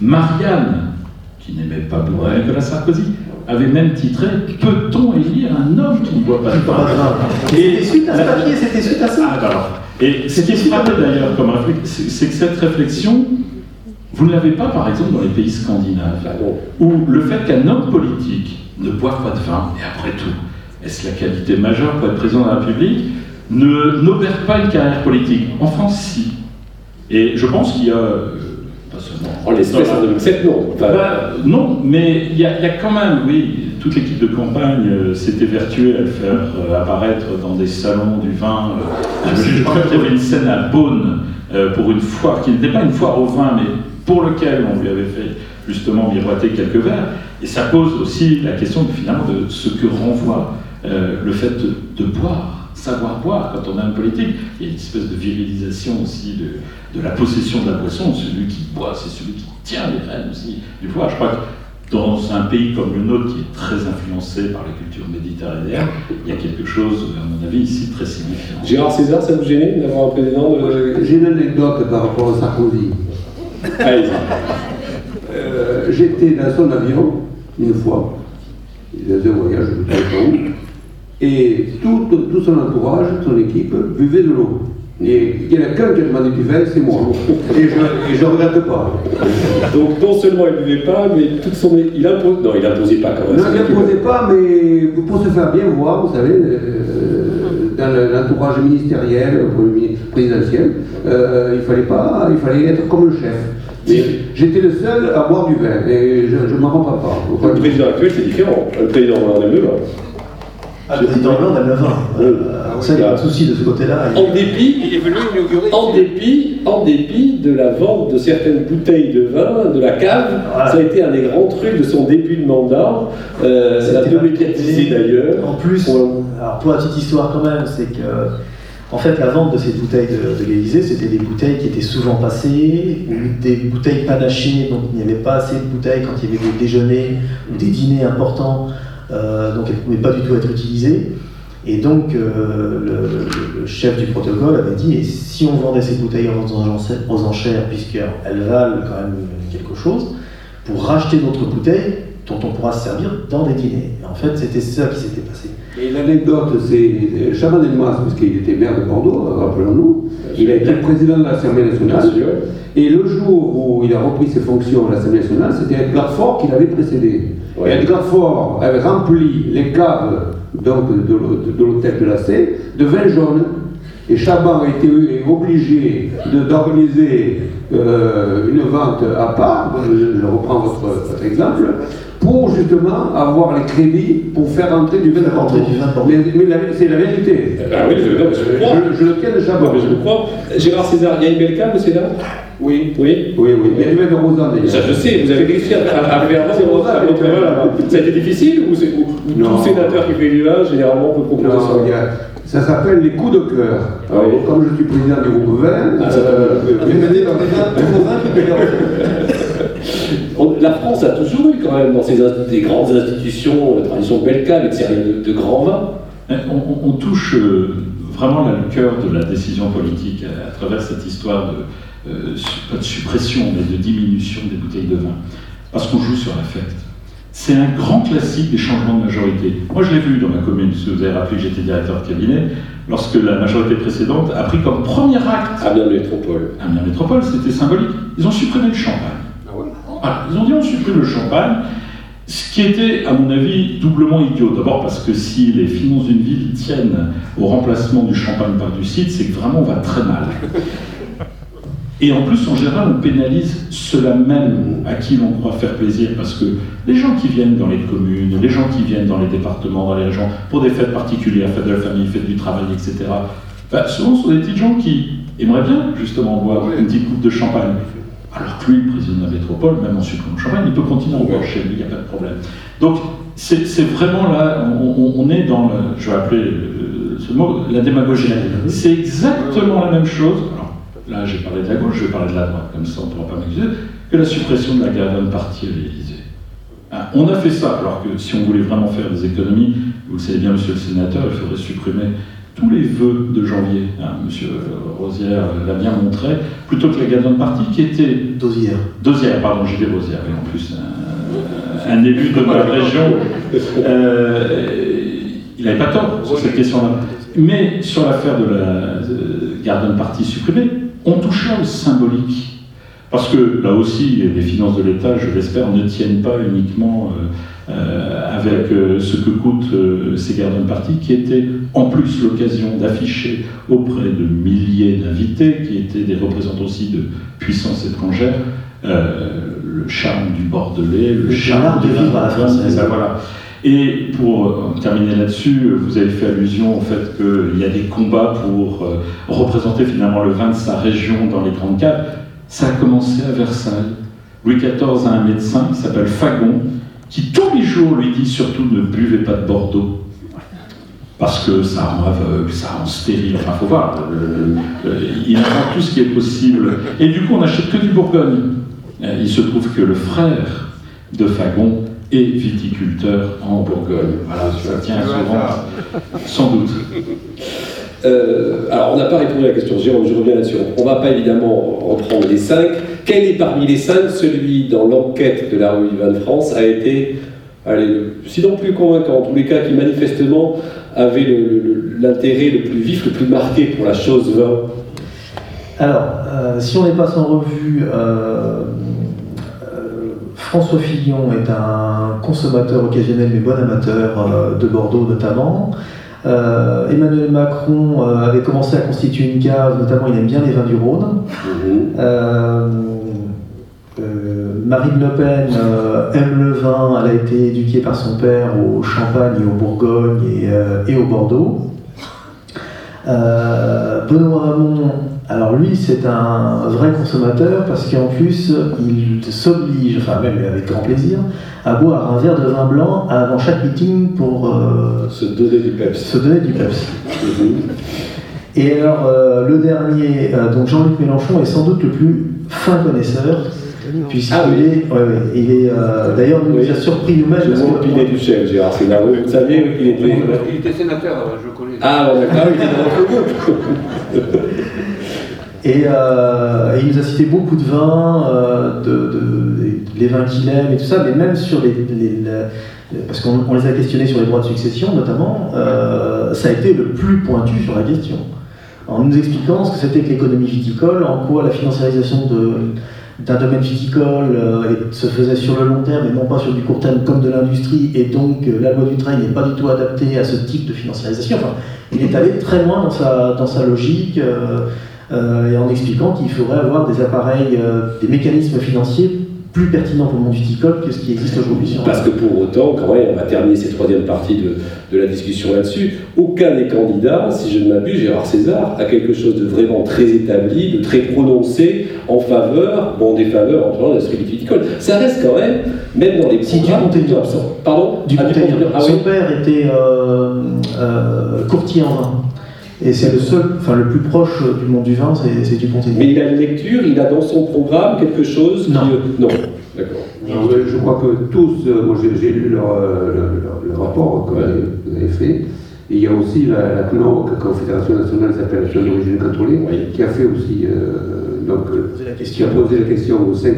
Marianne, qui n'aimait pas boire Nicolas Sarkozy, avait même titré Peut-on élire un homme qui ne boit pas de vin Et suite à ce papier, c'était suite à ça. Ah, et ce qui est frappé d'ailleurs comme c'est que cette réflexion, vous ne l'avez pas par exemple dans les pays scandinaves, où le fait qu'un homme politique ne boive pas de vin, et après tout, est-ce la qualité majeure pour être président de la République, ne n'opère pas une carrière politique En France, si. Et je pense qu'il y a en l'espèce en 2007, non. Bah, non, mais il y, a quand même, oui, toute l'équipe de campagne euh, s'était vertuée à le faire euh, apparaître dans des salons du vin. Euh, je, crois qu'il y avait une scène à Beaune pour une foire, qui n'était pas une foire au vin, mais pour lequel on lui avait fait justement miroiter quelques verres. Et ça pose aussi la question finalement de ce que renvoie le fait de boire savoir boire quand on a une politique. Il y a une espèce de virilisation aussi de, de la possession de la boisson. Celui qui boit, c'est celui qui tient les rênes aussi du pouvoir. Je crois que dans un pays comme le nôtre, qui est très influencé par la culture méditerranéenne, il y a quelque chose, à mon avis, ici très signifiant. Gérard César, ça vous gêne d'avoir un président de... J'ai une anecdote par rapport à Sarkozy. Allez-y. Euh, j'étais dans son avion une fois, dans un voyage, je ne sais pas où, et tout, tout, son entourage, son équipe, buvait de l'eau. Et il n'y en a qu'un qui a demandé du vin, c'est moi. Et je ne regrette pas. Donc non seulement il ne buvait pas, mais toute son... il impose... Non, il n'imposait pas quand même. Non, il n'imposait pas, mais pour se faire bien voir, vous savez, euh, dans l'entourage ministériel, présidentiel, euh, il fallait pas, il fallait être comme le chef. J'étais le seul à boire du vin, et je ne m'en rends pas pas. Le président actuel, c'est différent. Le président Hollande le vin. Ah, le président Hollande a 9 ans. ça, il n'y a pas de souci de ce côté-là. En dépit, en, dépit, en dépit de la vente de certaines bouteilles de vin, de la cave, ça a été un des grands trucs de son début de mandat. Euh, ça a peu médiatisé d'ailleurs. En plus, pour, alors pour la petite histoire quand même, c'est que en fait, la vente de ces bouteilles de, de l'Élysée, c'était des bouteilles qui étaient souvent passées, ou des bouteilles panachées, donc il n'y avait pas assez de bouteilles quand il y avait des déjeuners ou des dîners importants donc elle ne pouvait pas du tout être utilisée. Et donc, le, chef du protocole avait dit, si on vendait ces bouteilles aux enchères, puisqu'elles valent quand même quelque chose, pour racheter d'autres bouteilles dont on pourra se servir dans des dîners. Et en fait, c'était ça qui s'était passé. Et l'anecdote, c'est Chaban Delmas, puisqu'il était maire de Bordeaux, rappelons-nous, il a été président de l'Assemblée nationale. Et le jour où il a repris ses fonctions à l'Assemblée nationale, c'était Edgar Faure qui l'avait précédé. Et Edgar Faure avait rempli les caves donc, de l'hôtel de la C de vin jaune. Et Chaban a été obligé d'organiser euh, une vente à part, je, reprends votre, votre, exemple, pour justement avoir les crédits pour faire entrer du vin de Bordeaux. Mais, mais c'est la vérité. Ah oui, je, je, je, je, le tiens de Chaban. je le crois. Gérard César, il y a une belle cave au Sénat oui. Oui Oui, oui. Il y a du vin de Rosan d'ailleurs. Ça, je sais, vous avez réussi à, à, faire Ça a été difficile ou, c'est tout sénateur qui fait du vin, généralement, peut proposer non, ça? Ça s'appelle les coups de cœur. Ah comme je suis président du groupe 20, ah, euh, La France a toujours eu quand même dans ses des grandes institutions, la tradition Belka, avec série de, grands vins. On, touche euh, vraiment le cœur de la décision politique à, travers cette histoire de, euh, pas de suppression, mais de diminution des bouteilles de vin. Parce qu'on joue sur l'affect. C'est un grand classique des changements de majorité. Moi, je l'ai vu dans ma commune, que vous avez rappelé que j'étais directeur de cabinet, lorsque la majorité précédente a pris comme premier acte. Amiens Métropole. Amiens Métropole, c'était symbolique. Ils ont supprimé le champagne. Ils ont dit on supprime le champagne, ce qui était, à mon avis, doublement idiot. D'abord parce que si les finances d'une ville tiennent au remplacement du champagne par du cidre, c'est que vraiment on va très mal. Et en plus, en général, on pénalise ceux-là même à qui l'on croit faire plaisir, parce que les gens qui viennent dans les communes, les gens qui viennent dans les départements, dans les régions, pour des fêtes particulières, fêtes de la famille, fêtes du travail, etc., bah, souvent ce sont des petits gens qui aimeraient bien justement boire une petite coupe de champagne. Alors que lui, le président de la métropole, même en supprimant champagne, il peut continuer à boire chez lui, il n'y a pas de problème. Donc, c'est vraiment là, on, est dans, le, je vais appeler ce mot, la démagogie. C'est exactement la même chose là j'ai parlé de la gauche, je vais parler de la droite, comme ça on ne pourra pas m'accuser, que la suppression de la garden party à l'Élysée. Hein, on a fait ça, alors que si on voulait vraiment faire des économies, vous le savez bien, monsieur le sénateur, il faudrait supprimer tous les vœux de janvier. Hein, monsieur Rosière l'a bien montré, plutôt que la garden party qui était. Dosière. Dosière, pardon, j'ai dit Rosière, et en plus, un, élu de ma région, euh, il n'avait pas tort sur cette question-là. Mais sur l'affaire de la euh, garden party supprimée, on touche là au symbolique. Parce que là aussi, les finances de l'État, je l'espère, ne tiennent pas uniquement euh, euh, avec euh, ce que coûtent ces gardes parties, qui étaient en plus l'occasion d'afficher auprès de milliers d'invités, qui étaient des représentants aussi de puissances étrangères, le charme du Bordelais, le, charme de vivre à la française. Voilà. Et pour euh, terminer là-dessus, vous avez fait allusion au fait qu'il y a des combats pour euh, représenter finalement le vin de sa région dans les grandes caves. Ça a commencé à Versailles. Louis XIV a un médecin qui s'appelle Fagon, qui tous les jours lui dit surtout ne buvez pas de Bordeaux. Parce que ça rend aveugle, ça rend stérile, enfin faut voir, il apprend tout ce qui est possible. Et du coup on n'achète que du Bourgogne. Il se trouve que le frère de Fagon et viticulteur en Bourgogne. Voilà, ça tient souvent, sans doute. Euh, alors, on n'a pas répondu à la question, Jérôme, je reviens là-dessus. On ne va pas évidemment reprendre les cinq. Quel est parmi les cinq celui dans l'enquête de la rue du vin de France a été, allez, sinon plus convaincant, en tous les cas, qui manifestement avait l'intérêt le, plus vif, le plus marqué pour la chose vin Alors, euh, si on les passe en revue, euh, François Fillon est un consommateur occasionnel mais bon amateur euh, de Bordeaux notamment. Euh, Emmanuel Macron euh, avait commencé à constituer une cave, notamment il aime bien les vins du Rhône. Mhm. Marine Le Pen aime le vin, elle a été éduquée par son père au Champagne et au Bourgogne et, au Bordeaux. Benoît Hamon alors lui, c'est un vrai consommateur parce qu'en plus, il s'oblige, enfin même avec grand plaisir, à boire un verre de vin blanc avant chaque meeting pour euh, se donner du peps. Se donner du peps. Et alors, euh, le dernier, euh, donc Jean-Luc Mélenchon est sans doute le plus fin connaisseur. Puisqu'il ah, est, ouais, ouais, il est euh, d'ailleurs, nous a surpris nous-mêmes. Je vous du chef, Gérard. Vous saviez qu'il était. Il était sénateur, je connais. Ah, d'accord, il était dans notre groupe. Et, euh, il nous a cité beaucoup de vins, euh, les vins qu'il aime et tout ça, mais même sur les. les, parce qu'on les a questionnés sur les droits de succession notamment, euh, ça a été le plus pointu sur la question. En nous expliquant ce que c'était que l'économie viticole, en quoi la financiarisation d'un domaine viticole se faisait sur le long terme et non pas sur du court terme comme de l'industrie, et donc la loi du train n'est pas du tout adaptée à ce type de financiarisation. Enfin, il est allé très loin dans sa, dans sa logique. Euh, et en expliquant qu'il faudrait avoir des appareils, euh, des mécanismes financiers plus pertinents pour le monde viticole que ce qui existe aujourd'hui. Parce que pour autant, quand même, on va terminer cette troisième partie de, de la discussion là-dessus, aucun des candidats, si je ne m'abuse, Gérard César, a quelque chose de vraiment très établi, de très prononcé en faveur, bon, des faveurs en de la viticole. Ça reste quand même, même dans les si programmes... du Pardon? Du ah, Son père était euh, courtier en vin. Et c'est le seul, enfin le plus proche du monde du vin, c'est du Ponténier. Mais il a une lecture, il a dans son programme quelque chose Non. Non, d'accord. Je crois que tous, euh, moi j'ai lu leur, euh, le, rapport que vous avez fait, et il y a aussi la, la CNOC, Confédération nationale des appellations d'origine contrôlée, qui a fait aussi, euh, donc, qui a posé la question. aux cinq,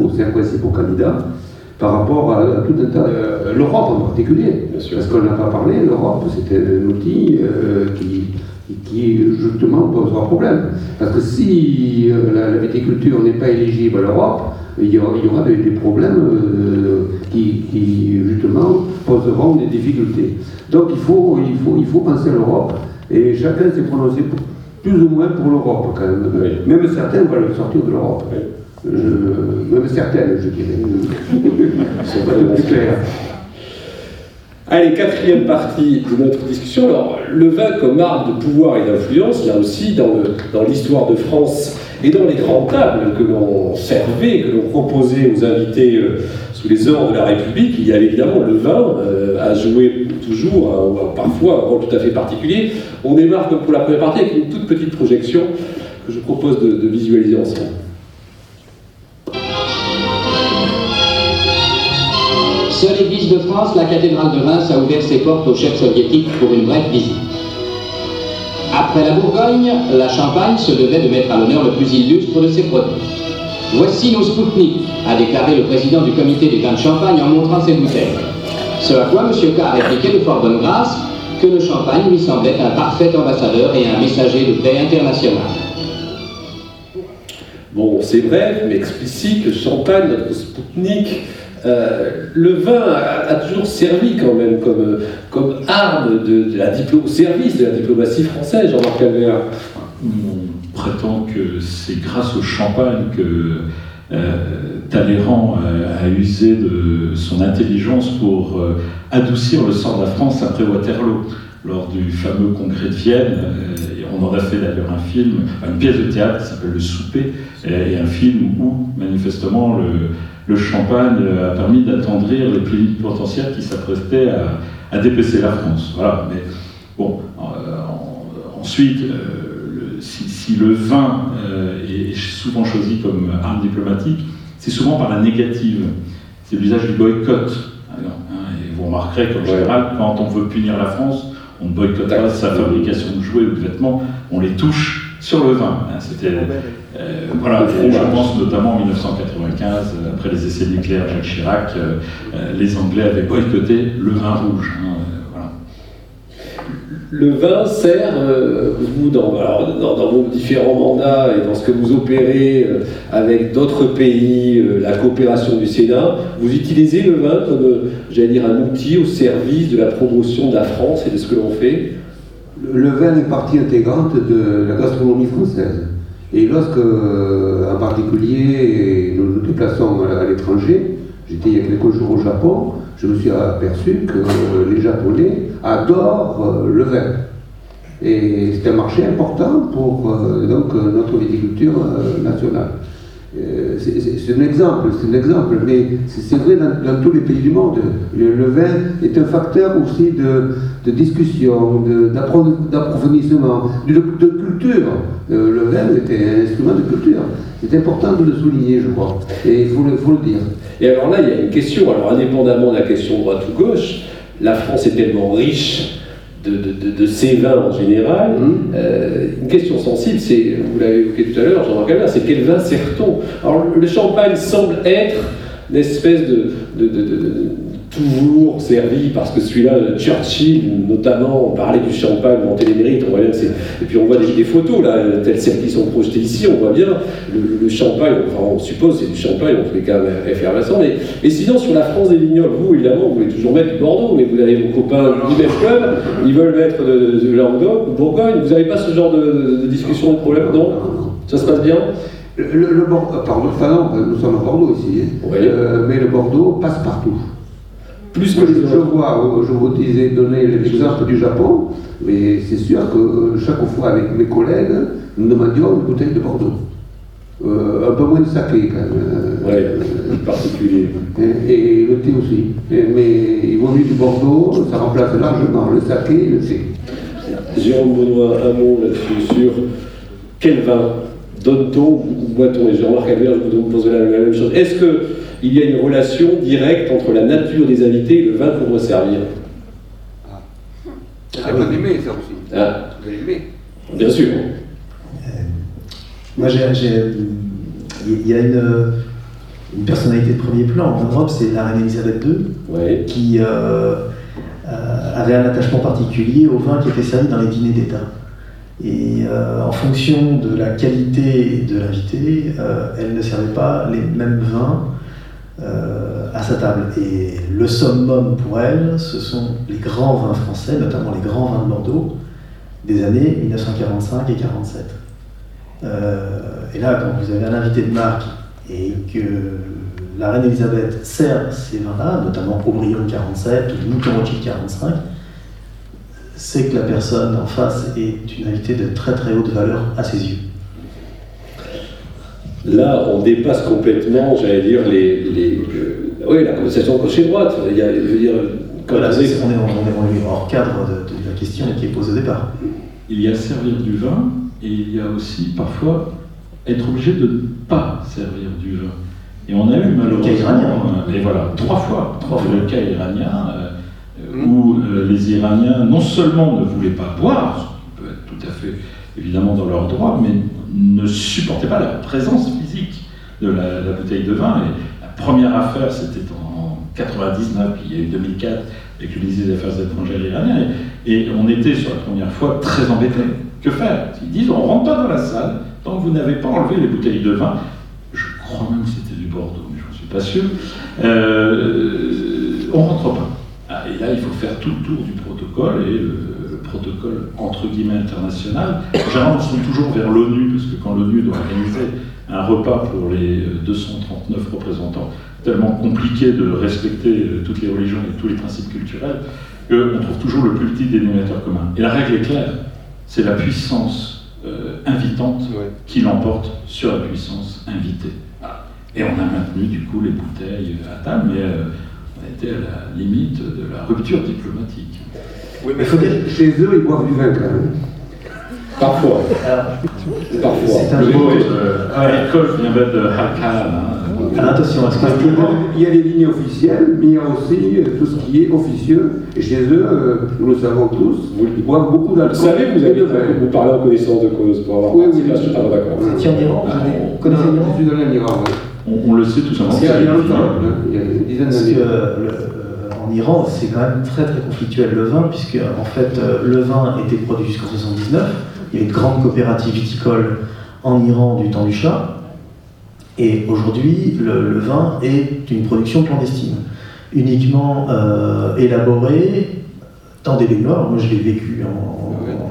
aux cinq principaux candidats par rapport à, tout un tas, l'Europe en particulier, parce qu'on n'a pas parlé, l'Europe c'était un outil qui qui justement posera problème. Parce que si euh, la, viticulture n'est pas éligible à l'Europe, il y aura, des, problèmes euh, qui, justement poseront des difficultés. Donc il faut, il faut, il faut penser à l'Europe et chacun s'est prononcé plus ou moins pour l'Europe quand même. Même certains veulent sortir de l'Europe. même certaines, je dirais. C'est pas plus clair. Allez, quatrième partie de notre discussion. Alors, le vin comme arme de pouvoir et d'influence, là aussi, dans l'histoire de France et dans les grandes tables que l'on servait, que l'on proposait aux invités euh, sous les ordres de la République, il y avait évidemment le vin euh, à jouer toujours, hein, parfois un rôle tout à fait particulier. On démarre pour la première partie avec une toute petite projection que je propose de, visualiser ensemble. De France, la cathédrale de Reims a ouvert ses portes aux chefs soviétiques pour une brève visite. Après la Bourgogne, la Champagne se devait de mettre à l'honneur le plus illustre de ses produits. Voici nos Spoutnik, a déclaré le président du comité des vins de Champagne en montrant ses bouteilles. Ce à quoi M. K a répliqué de fort bonne grâce que le champagne lui semblait un parfait ambassadeur et un messager de paix internationale. Bon, c'est bref, mais explicite, le champagne, notre Spoutnik, euh, le vin a, toujours servi quand même comme, comme arme de, la au service de la diplomatie française, Jean-Marc Calvert. On prétend que c'est grâce au champagne que euh, Talleyrand a, usé de son intelligence pour euh, adoucir le sort de la France après Waterloo. Lors du fameux congrès de Vienne, on en a fait d'ailleurs un film, une pièce de théâtre qui s'appelle Le Souper, et un film où manifestement le, le champagne a permis d'attendrir les potentiels qui s'apprêtaient à, à, dépecer la France. Voilà. Mais bon, euh, ensuite, euh, si, le vin euh, est souvent choisi comme arme diplomatique, c'est souvent par la négative. C'est l'usage du boycott. Hein, et vous remarquerez qu'en général, quand on veut punir la France, on ne boycotte pas sa fabrication de jouets ou de vêtements, on les touche sur le vin. Hein. C'était euh, voilà, je pense notamment en 1995, euh, après les essais nucléaires Jacques Chirac, euh, les Anglais avaient boycotté le vin rouge. Hein, le vin sert, vous, dans, dans, vos différents mandats et dans ce que vous opérez avec d'autres pays, la coopération du Sénat, vous utilisez le vin comme, j'allais dire, un outil au service de la promotion de la France et de ce que l'on fait? Le vin est partie intégrante de la gastronomie française. Et lorsque, euh, en particulier, nous nous déplaçons à l'étranger, j'étais il y a quelques jours au Japon, je me suis aperçu que les Japonais adorent euh, le vin. Et c'est un marché important pour euh, donc, notre viticulture nationale. Euh, c'est un exemple, c'est un exemple, mais c'est vrai dans, tous les pays du monde. Le, vin est un facteur aussi de, discussion, d'approfondissement, de, de, culture. Euh, le vin était un instrument de culture. C'est important de le souligner, je crois, et il faut le, faut le dire. Et alors là, il y a une question, alors indépendamment de la question droite ou gauche, la France est tellement riche de, ces vins en général. Mmh. Euh, une question sensible, c'est, vous l'avez évoqué tout à l'heure, Jean-Marc c'est quel vin sert-on? Alors le champagne semble être une espèce de, toujours servi parce que celui-là, Churchill notamment, on parlait du champagne, monter les mérites, on voit bien et puis on voit des, photos là, telles celles qui sont projetées ici, on voit bien le, champagne, enfin on suppose c'est du champagne, en tous les cas effervescent, mais et sinon sur la France des vignobles, vous évidemment vous voulez toujours mettre du Bordeaux, mais vous avez vos copains du même club, ils veulent mettre de, de, Languedoc ou Bourgogne, vous n'avez pas ce genre de, discussion, de problème, non? Ça se passe bien? Le, Bordeaux, pardon, enfin nous sommes à Bordeaux ici, hein. euh, mais le Bordeaux passe partout. Plus que je, vois, je vous disais donner l'exemple du Japon, mais c'est sûr que euh, chaque fois avec mes collègues, nous demandions une bouteille de Bordeaux. Euh, un peu moins de saké quand même. Oui, particulier. Et, le thé aussi. mais il vaut mieux du Bordeaux, ça remplace largement le saké et le thé. Jérôme Benoît, un mot là-dessus sur quel vin donne-t-on ou boit-on? Et Jean-Marc Albert, je vous pose la, la même chose. Est-ce que il y a une relation directe entre la nature des invités et le vin qu'on doit servir. Ah. Ah, vous aimé ça aussi. Ah. Vous aimé Bien sûr. Euh, moi, j'ai, il y a une, une, personnalité de premier plan en Europe, c'est la reine Elisabeth II, qui euh, euh, avait un attachement particulier au vin qui était servi dans les dîners d'État. Et en fonction de la qualité de l'invité, elle ne servait pas les mêmes vins euh, à sa table. Et le summum pour elle, ce sont les grands vins français, notamment les grands vins de Bordeaux, des années 1945 et 47. Euh, et là, quand vous avez un invité de marque et que la reine Elisabeth sert ces vins-là, notamment Aubryon 47 ou Mouton Rothschild 45, c'est que la personne en face est une invitée de très très haute valeur à ses yeux. Là, on dépasse complètement, j'allais dire, les, les euh, oui, la conversation gauche-droite. Il y a, je veux dire, quand voilà, on, est, on, est, hors cadre de, la question qui est posée au départ. Il y a servir du vin et il y a aussi parfois être obligé de ne pas servir du vin. Et on a eu malheureusement, le cas iranien. et voilà, trois fois, trois fois. le cas iranien, euh, mm. où euh, les Iraniens non seulement ne voulaient pas boire, ce qui peut être tout à fait évidemment dans leur droit, mais ne supportaient pas la présence physique de la, bouteille de vin. Et la première affaire, c'était en 99, puis il y a eu 2004 avec le ministre des Affaires étrangères iranien, et, on était sur la première fois très embêtés. Que faire? Ils disent on ne rentre pas dans la salle tant que vous n'avez pas enlevé les bouteilles de vin. Je crois même que c'était du Bordeaux, mais je suis pas sûr. Euh, on rentre pas. Ah, et là, il faut faire tout le tour du protocole et protocole entre guillemets international. Généralement, on se tourne toujours vers l'ONU, parce que quand l'ONU doit organiser un repas pour les 239 représentants, tellement compliqué de respecter euh, toutes les religions et tous les principes culturels, qu'on trouve toujours le plus petit dénominateur commun. Et la règle est claire, c'est la puissance euh, invitante qui l'emporte sur la puissance invitée. Et on a maintenu du coup les bouteilles à table, mais euh, on était à la limite de la rupture diplomatique. Oui, mais faut dire, chez eux, ils boivent du vin quand même. Parfois. Parfois. C'est un mot. Euh, L'école vient de Hakka. Alors attention, parce il y a les lignes officielles, mais il y a aussi euh, tout ce qui est officieux. Et chez eux, euh, nous le savons tous, ils boivent beaucoup d'alcool. Vous savez, vous, avez, vous parlez en connaissance de cause pour avoir oui, oui, oui, ah, d'accord. Vous étiez en Iran Vous connaissez l'Iran Je suis de l'Iran, on, le sait tout simplement. Il y a longtemps, il y a une dizaine d'années en Iran, c'est quand même très très conflictuel le vin, puisque en fait euh, le vin était produit jusqu'en 79. Il y a une grande coopérative viticole en Iran du temps du Shah. Et aujourd'hui, le, vin est une production clandestine, uniquement euh, élaborée dans des baignoires. Moi, je l'ai vécu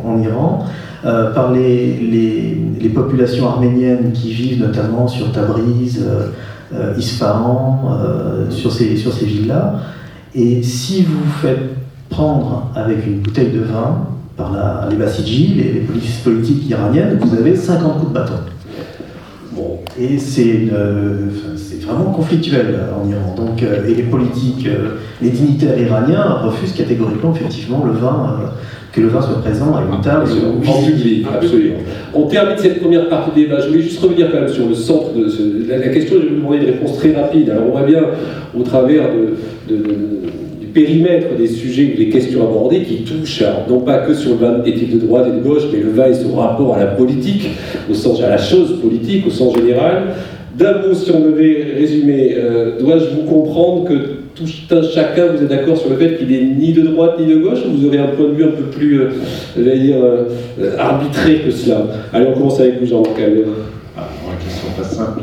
en, Iran. Euh, par les, les, populations arméniennes qui vivent notamment sur Tabriz, Isfahan, sur ces, sur ces villes-là. Et si vous faites prendre avec une bouteille de vin par les Bassidji, les, polices politiques iraniennes, vous avez 50 coups de bâton. Bon, Et c'est vraiment conflictuel en Iran. Donc, et les politiques, les dignitaires iraniens refusent catégoriquement, effectivement, le vin que le vin soit présent à une table. En public, absolument. On termine cette première partie du débat. Je voulais juste revenir quand même sur le centre de la, question. Je vais vous demander une réponse très rapide. Alors on voit bien au travers du périmètre des sujets, des questions abordées qui touchent non pas que sur le vin éthique de droite et de gauche, mais le vin et son rapport à la politique, au sens à la chose politique, au sens général. D'un mot, si on devait résumer, euh, dois-je vous comprendre que tout un chacun, vous êtes d'accord sur le fait qu'il est ni de droite ni de gauche, ou vous aurez un point de vue un peu plus, euh, dire, euh, arbitré que cela? Allez, on commence avec vous, Jean-Marc ah, La question pas simple.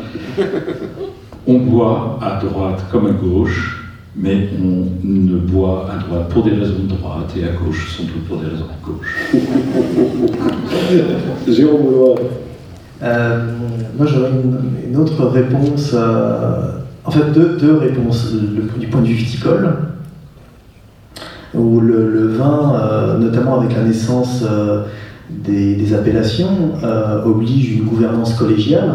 on boit à droite comme à gauche, mais on ne boit à droite pour des raisons de droite et à gauche sans doute pour des raisons de gauche. Jérôme euh, moi j'aurais une, autre réponse. Euh, en fait, deux, réponses. du point de vue viticole, où le, vin, euh, notamment avec la naissance euh, des, appellations, euh, oblige une gouvernance collégiale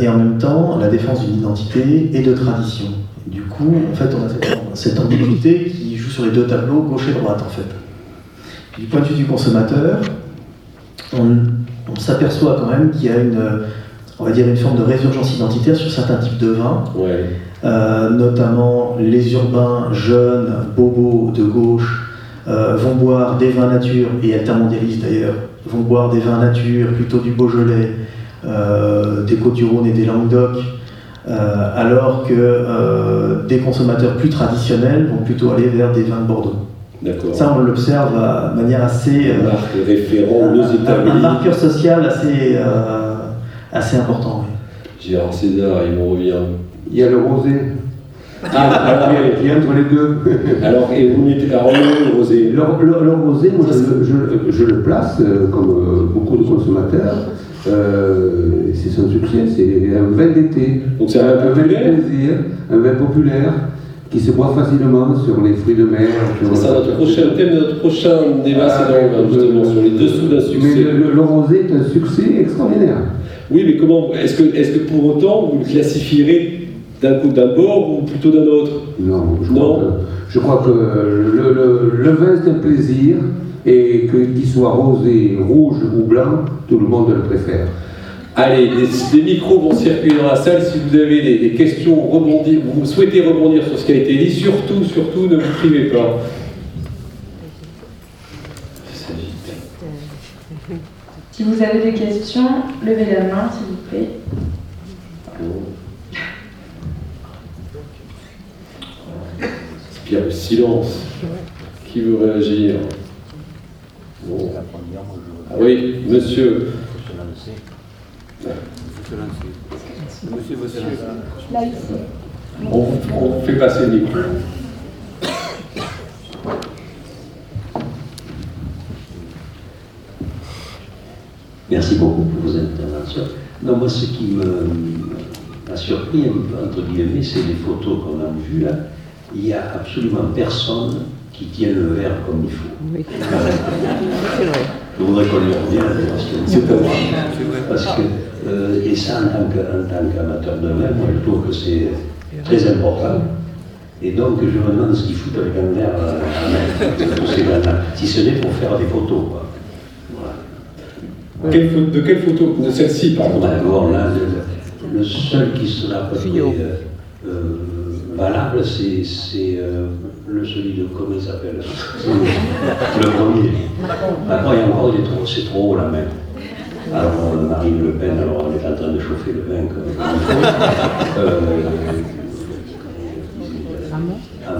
et en même temps la défense d'une identité et de tradition. du coup, en fait, on a cette, ambiguïté qui joue sur les deux tableaux, gauche et droite, en fait. Du point de vue du consommateur, on s'aperçoit quand même qu'il y a une on va dire, une forme de résurgence identitaire sur certains types de vins, euh, notamment les urbains jeunes, bobos de gauche, euh, vont boire des vins nature, et altermondialistes d'ailleurs, vont boire des vins nature, plutôt du Beaujolais, euh, des Côtes-du-Rhône et des Languedoc, alors que des consommateurs plus traditionnels vont plutôt aller vers des vins de Bordeaux. Ça, on l'observe de manière assez. référent, un, un, marqueur social assez assez important. Oui. Gérard César, il me revient. Il y a le rosé. Ah, il y a entre les deux. Alors, et vous mettez la le rosé? Le, rosé, moi, je, je, le place euh, comme euh, beaucoup de consommateurs. Euh, c'est son succès, c'est un vin d'été. Donc c'est un, vin de plaisir, un vin populaire qui se boit facilement sur les fruits de mer. C'est ça, notre prochain, le thème de notre prochain débat, c'est ah, justement sur les dessous d'un succès. Mais le, le, rosé est un succès extraordinaire. Oui, mais comment Est-ce que, est que pour autant vous le classifierez d'un coup d'un bord ou plutôt d'un autre? Non, je crois que, le, vin c'est un plaisir et qu'il soit rosé, rouge ou blanc, tout le monde le préfère. Allez, des, micros vont circuler dans la salle. Si vous avez des, des questions, rebondir, vous souhaitez rebondir sur ce qui a été dit, surtout, surtout, ne vous privez pas. Si vous avez des questions, levez la main, s'il vous plaît. Il y a le silence. Qui veut réagir? Ah Oui, monsieur. Monsieur, Là, ici. On, on fait passer le Merci beaucoup pour vos interventions. Non, moi, ce qui m'a surpris, entre guillemets, c'est les photos qu'on a vues là. Il n'y a absolument personne qui tient le verre comme il faut. Oui. Je voudrais qu'on y revienne C'est vrai. Parce que, euh, et ça, en tant qu'amateur de vin, moi, je trouve que c'est très important. Et donc, je me demande ce qu'ils foutent avec un verre à main, si ce n'est pour faire des photos. Quoi de quelle photo? De celle-ci, par exemple le, seul qui sera euh, euh, valable, c'est euh, le celui de, comment il s'appelle? Le premier. Après, il y a encore, c'est trop haut la main. Alors, Marine Le Pen, alors on est en train de chauffer le vin. euh, ah,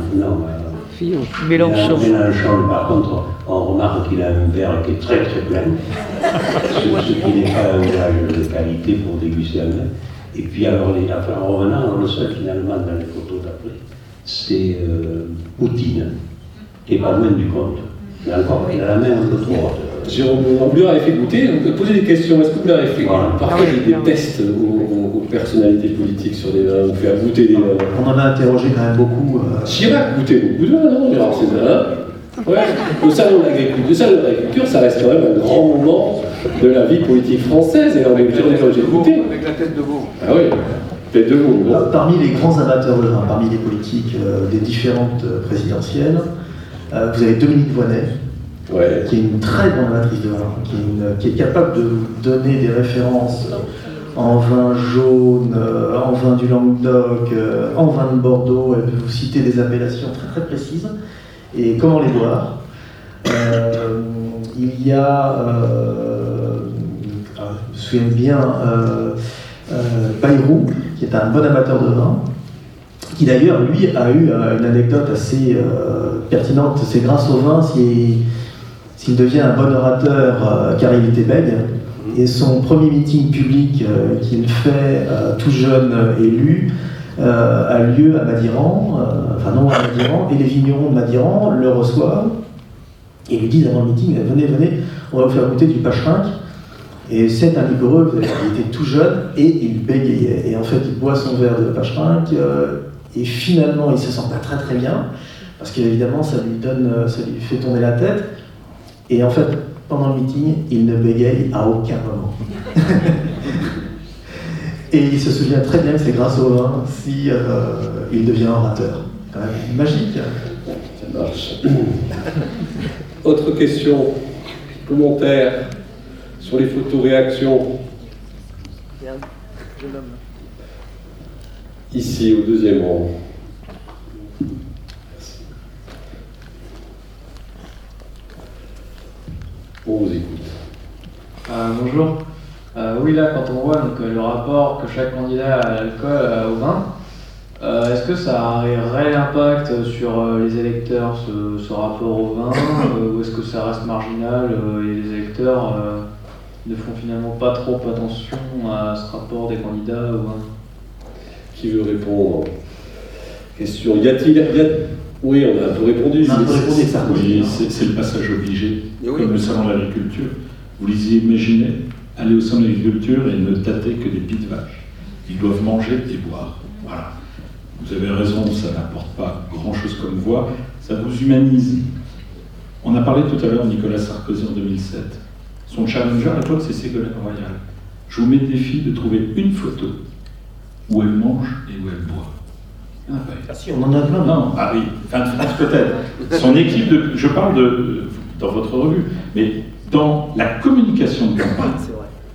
Mélenchon. Mélenchon, par contre, on remarque qu'il a un verre qui est très très plein, ce, qui n'est pas un gage de qualité pour déguster un vin. Et puis alors, les, en revenant, le seul finalement dans les photos d'après, c'est euh, Poutine, qui n'est pas loin du compte. Encore, il a la main un peu trop haute. Jérôme, on lui avait fait goûter, on peut poser des questions. Est-ce que vous l'avez fait? Parfois, il y a des tests aux, personnalités politiques sur des vins, on fait goûter des vins. On en a interrogé quand même beaucoup. Euh... Chirac goûtait beaucoup de vins, non Gérard César Ouais. Le salon de l'agriculture, ça reste quand même un grand moment de la vie politique française et les journées que j'ai écoutées. Avec la tête de veau. Ah oui, tête de veau. bon. Euh, Parmi les grands amateurs de vin, parmi les politiques euh, des différentes euh, présidentielles, euh, vous avez Dominique Voynet, Ouais. qui est une très grande amatrice de vin, qui est, une- qui est capable de donner des références en vin jaune, euh, en vin du Languedoc, euh, en vin de Bordeaux. Elle peut vous citer des appellations très très précises et comment les boire? Euh, il y a, euh, ah, je me souviens bien, euh, euh, Bayrou, qui est un bon amateur de vin, qui d'ailleurs, lui, a eu euh, une anecdote assez euh, pertinente. C'est grâce au vin s'il s'il devient un bon orateur, car il était bègue. Et son premier meeting public euh, qu'il fait euh, tout jeune élu euh, a lieu à Madiran, enfin non à Madiran, et les vignerons de Madiran le reçoivent et lui disent avant le meeting Venez, venez, on va vous faire goûter du pacherinck. Et c'est un liquoreux, il était tout jeune et il bégayait. Et en fait, il boit son verre de pacherinck euh, et finalement, il se sent pas très très bien parce qu'évidemment, ça lui donne, ça lui fait tourner la tête. Et en fait, pendant le meeting, il ne bégaye à aucun moment. et il se souvient très bien que c'est grâce au vin si euh, il devient orateur. Quand même magique. Ça marche. Autre question, commentaire sur les photos réactions ici au deuxième rang. On vous écoute. Euh, bonjour. Euh, oui, là, quand on voit donc, euh, le rapport que chaque candidat a à l'alcool, au vin, euh, est-ce que ça a un réel impact sur euh, les électeurs, ce, ce rapport au vin, euh, ou est-ce que ça reste marginal et les électeurs ne font finalement pas trop attention à ce rapport des candidats au vin? Qui veut répondre? Question. Y a-t-il. Oui, on a un peu répondu. On a un peu mais répondu, c'est- ça. Oui, c'est le passage obligé, oui. comme le salon de l'agriculture. Vous les imaginez aller au salon de l'agriculture et ne tâter que des pieds de vache. Ils doivent manger et boire. Voilà. Vous avez raison, ça n'apporte pas grand-chose comme voix, ça vous humanise. On a parlé tout à l'heure de Nicolas Sarkozy en 2007. Son challenger à l'époque, c'est Ségolène Royal. Je vous mets le défi de trouver une photo où elle mange et où elle boit. Il n'y en a pas eu. Ah si, on en a plein. Non, ah oui, fin de France peut-être. Son équipe de. Je parle de. dans votre revue, mais dans la communication de campagne,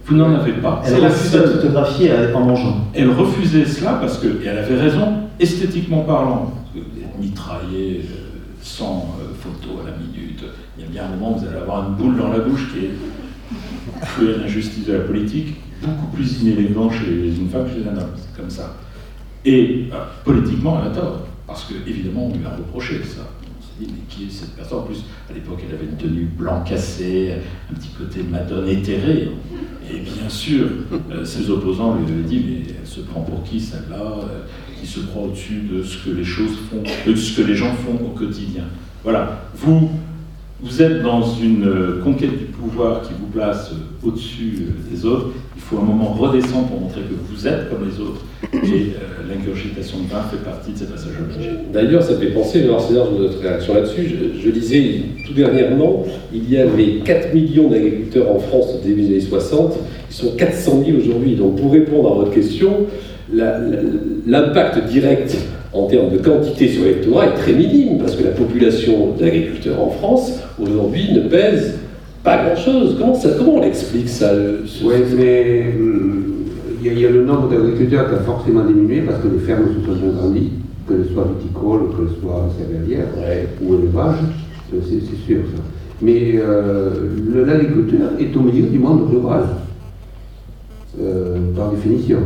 vous n'en avez pas. Elle C'est la seule. photographier en mangeant. Elle refusait cela parce que, et elle avait raison, esthétiquement parlant, parce que vous êtes mitraillé euh, sans euh, photo à la minute, il y a bien un moment où vous allez avoir une boule dans la bouche qui est fruit à l'injustice de la politique, beaucoup plus inélégant chez une femme que chez un homme, c'est comme ça. Et euh, politiquement, elle a tort, parce que évidemment, on lui a reproché ça. On s'est dit, mais qui est cette personne? En plus, à l'époque, elle avait une tenue blanc cassée, un petit côté madone éthérée. Et bien sûr, euh, ses opposants lui avaient dit, mais elle se prend pour qui celle-là? Euh, Qui se croit au-dessus de ce que les choses font, de ce que les gens font au quotidien. Voilà. Vous, vous êtes dans une euh, conquête du pouvoir qui vous place euh, au-dessus euh, des autres. Il faut un moment redescendre pour montrer que vous êtes comme les autres. Et euh, l'ingurgitation de vin fait partie de ces passages obligés. D'ailleurs, ça fait penser, alors dans notre réaction là-dessus, je, je lisais tout dernièrement, il y avait 4 millions d'agriculteurs en France au début des années 60, ils sont 400 000 aujourd'hui. Donc pour répondre à votre question, l'impact direct en termes de quantité sur l'électorat est très minime, parce que la population d'agriculteurs en France, aujourd'hui, ne pèse pas grand-chose. Comment, ça- comment on l'explique ça ce- Oui, mais hum, il y, a- il y a le nombre d'agriculteurs qui a forcément diminué parce que les fermes se sont agrandies, qu'elles soient viticoles, qu'elles soient céréalières Ouais. ou élevage, euh, c'est sûr ça. Mais euh, l'agriculteur est au milieu du monde rural, euh, par définition.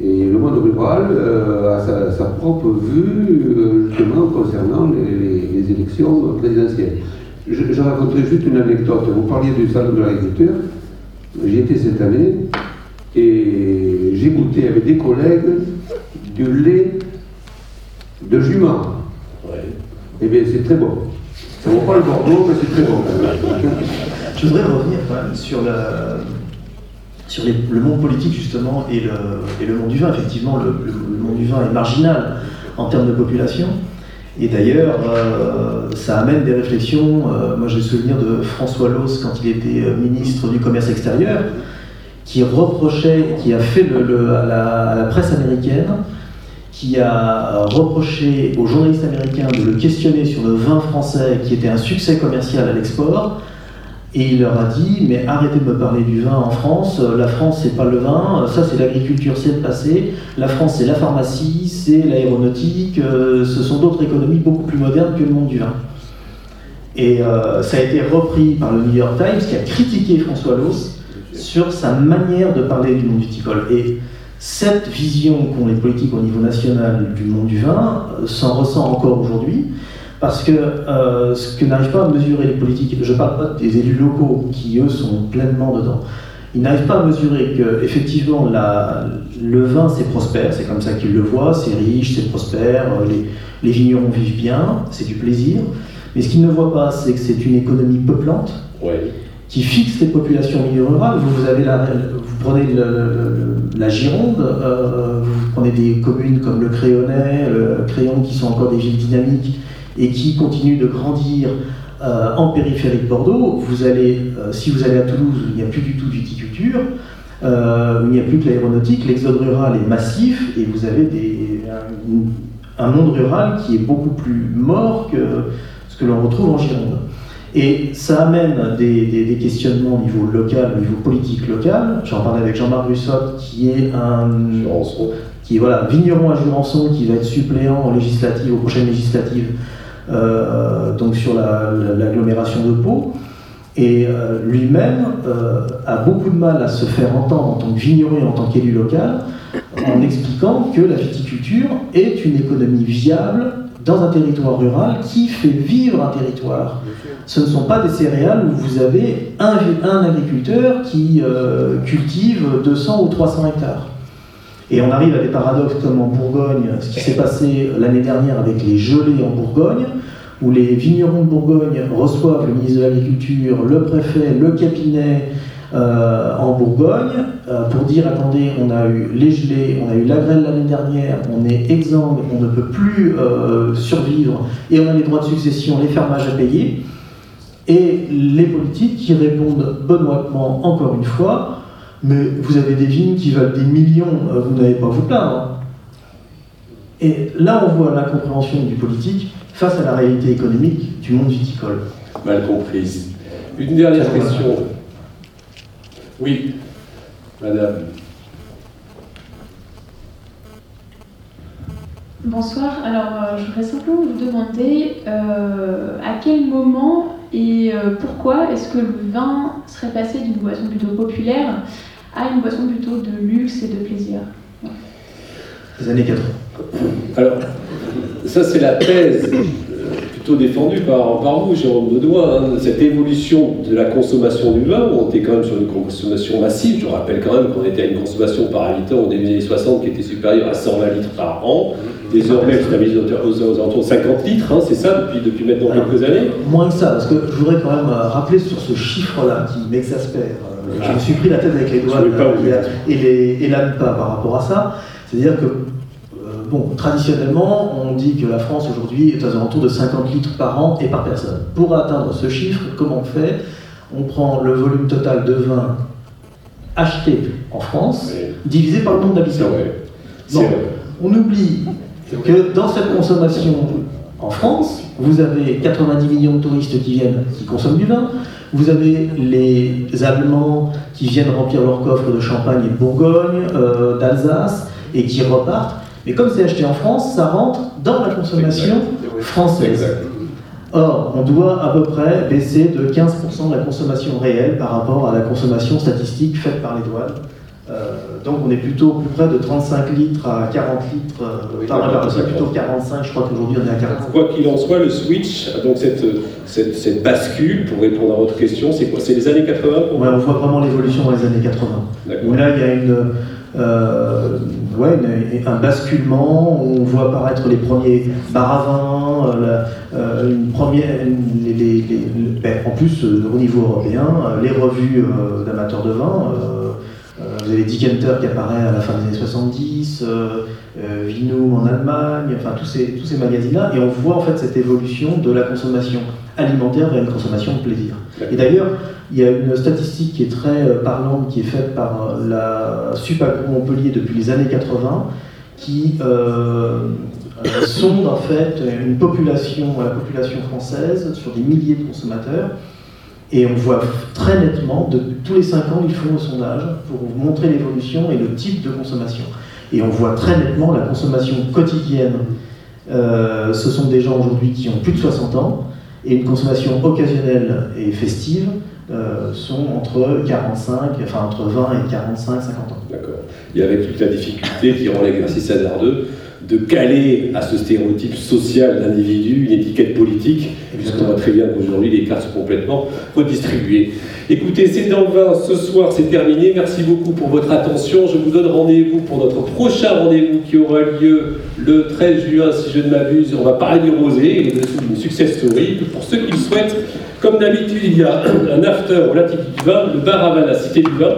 Et le monde rural euh, a sa, sa propre vue euh, justement concernant les, les- les élections présidentielles. Je, je raconterai juste une anecdote. Vous parliez du salon de l'agriculteur. J'y étais cette année et j'ai goûté avec des collègues du lait de jument. Ouais. Eh bien, c'est très bon. Ça vaut pas le Bordeaux, mais c'est très bon. Je voudrais revenir quand même sur, la- sur le monde politique justement et le, monde du vin. Effectivement, le, monde du vin est marginal en termes de population. Et d'ailleurs, euh, ça amène des réflexions. Euh, moi, j'ai le souvenir de François Loss quand il était euh, ministre du Commerce extérieur, qui reprochait, qui a fait à, la, presse américaine, qui a reproché aux journalistes américains de le questionner sur le vin français qui était un succès commercial à l'export, et il leur a dit, mais arrêtez de me parler du vin en France, la France c'est pas le vin, ça c'est l'agriculture, c'est le passé, la France c'est la pharmacie, c'est l'aéronautique, euh, ce sont d'autres économies beaucoup plus modernes que le monde du vin. Et euh, ça a été repris par le New York Times qui a critiqué François Loss sur sa manière de parler du monde viticole. Et cette vision qu'ont les politiques au niveau national du monde du vin euh, s'en ressent encore aujourd'hui. Parce que euh, ce que n'arrivent pas à mesurer les politiques, je ne parle pas des élus locaux qui, eux, sont pleinement dedans. Ils n'arrivent pas à mesurer que, effectivement, le vin, c'est prospère, c'est comme ça qu'ils le voient, c'est riche, c'est prospère, les, les, vignerons vivent bien, c'est du plaisir. Mais ce qu'ils ne voient pas, c'est que c'est une économie peuplante qui fixe les populations milieu rurales. Vous, avez la, vous prenez la Gironde, euh, vous prenez des communes comme le Créonais, le Créon, qui sont encore des villes dynamiques et qui continue de grandir euh, en périphérie de Bordeaux, vous allez, euh, si vous allez à Toulouse, il n'y a plus du tout de viticulture, euh, il n'y a plus que l'aéronautique, l'exode rural est massif et vous avez des, un, monde rural qui est beaucoup plus mort que ce que l'on retrouve en Gironde. Et ça amène des, des, questionnements au niveau local, au niveau politique local. J'en parlais avec Jean-Marc Russot, qui est un qui est voilà, vigneron à Jurançon, qui va être suppléant en législative, aux prochaines législatives donc sur l'agglomération de Pau. Et euh, lui-même euh, a beaucoup de mal à se faire entendre en tant que vigneron et en tant qu'élu local, en expliquant que la viticulture est une économie viable dans un territoire rural qui fait vivre un territoire. Ce ne sont pas des céréales où vous avez un, un agriculteur qui cultive 200 ou 300 hectares. Et on arrive à des paradoxes comme en Bourgogne, ce qui s'est passé l'année dernière avec les gelées en Bourgogne, où les vignerons de Bourgogne reçoivent le ministre de l'Agriculture, le préfet, le cabinet euh, en Bourgogne euh, pour dire attendez, on a eu les gelées, on a eu la grêle l'année dernière, on est exsangue, on ne peut plus euh, survivre et on a les droits de succession, les fermages à payer. Et les politiques qui répondent benoîtement, encore une fois, mais vous avez des vignes qui valent des millions, euh, vous n'avez pas à vous plaindre. Et là, on voit l'incompréhension du politique face à la réalité économique du monde viticole. Mal comprise. Une dernière question. Oui, madame. Bonsoir. Alors, euh, je voudrais simplement vous demander euh, à quel moment et pourquoi est-ce que le vin serait passé d'une boisson plutôt populaire à une boisson plutôt de luxe et de plaisir. Les années 80. Alors, ça c'est la thèse euh, plutôt défendue par, par vous, Jérôme Baudouin, hein, cette évolution de la consommation du vin, où on était quand même sur une consommation massive. Je rappelle quand même qu'on était à une consommation par habitant au début des années 60 qui était supérieure à 120 litres par an. Désormais, vous avez aux, alentours de 50 litres, hein, c'est ça, depuis, depuis maintenant quelques années Moins que ça, parce que je voudrais quand même euh, rappeler sur ce chiffre-là qui m'exaspère je me suis pris la tête avec les doigts et, les, et pas par rapport à ça. C'est-à-dire que, euh, bon, traditionnellement, on dit que la France aujourd'hui est aux alentours de 50 litres par an et par personne. Pour atteindre ce chiffre, comment on fait? On prend le volume total de vin acheté en France, divisé par le nombre d'habitants. on oublie que dans cette consommation en France, vous avez 90 millions de touristes qui viennent, qui consomment du vin. Vous avez les Allemands qui viennent remplir leur coffre de champagne et de Bourgogne, euh, d'Alsace, et qui repartent. Mais comme c'est acheté en France, ça rentre dans la consommation française. Or, on doit à peu près baisser de 15% de la consommation réelle par rapport à la consommation statistique faite par les douanes. Euh, donc on est plutôt plus près de 35 litres à 40 litres, euh, par c'est plutôt 45, je crois qu'aujourd'hui on est à 45. Quoi qu'il en soit, le switch, donc cette, cette, bascule, pour répondre à votre question, c'est quoi? C'est les années 80 On voit vraiment l'évolution dans les années 80. Où là il y a une, euh, ouais, un basculement, on voit apparaître les premiers bars une première, ben, en plus au niveau européen, les revues d'amateurs de vin vous avez Decanter qui apparaît à la fin des années 70, Vinum en Allemagne, enfin tous ces, tous ces magazines-là, et on voit en fait cette évolution de la consommation alimentaire vers une consommation de plaisir. Et d'ailleurs, il y a une statistique qui est très parlante, qui est faite par la SUPAGRO Montpellier depuis les années 80, qui euh, sonde en fait une population, la population française, sur des milliers de consommateurs. Et on voit très nettement, tous les 5 ans, ils font un sondage pour montrer l'évolution et le type de consommation. Et on voit très nettement la consommation quotidienne. Euh, ce sont des gens aujourd'hui qui ont plus de 60 ans, et une consommation occasionnelle et festive euh, sont entre 45, enfin entre 20 et 45, 50 ans. D'accord. Et avec toute la difficulté qui rend l'exercice hasardeux, de caler à ce stéréotype social d'individu une étiquette politique, puisqu'on voit très bien qu'aujourd'hui les cartes sont complètement redistribuées. Écoutez, c'est dans le vin ce soir, c'est terminé. Merci beaucoup pour votre attention. Je vous donne rendez-vous pour notre prochain rendez-vous qui aura lieu le 13 juin, si je ne m'abuse. On va parler du rosé et d'une success story. Pour ceux qui le souhaitent, comme d'habitude, il y a un after au Latitude du vin, le bar à vin, la Cité du vin.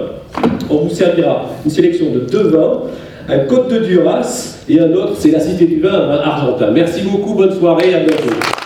On vous servira une sélection de deux vins un Côte de Duras et un autre, c'est la Cité du Vin, vin argentin. Merci beaucoup, bonne soirée, à bientôt.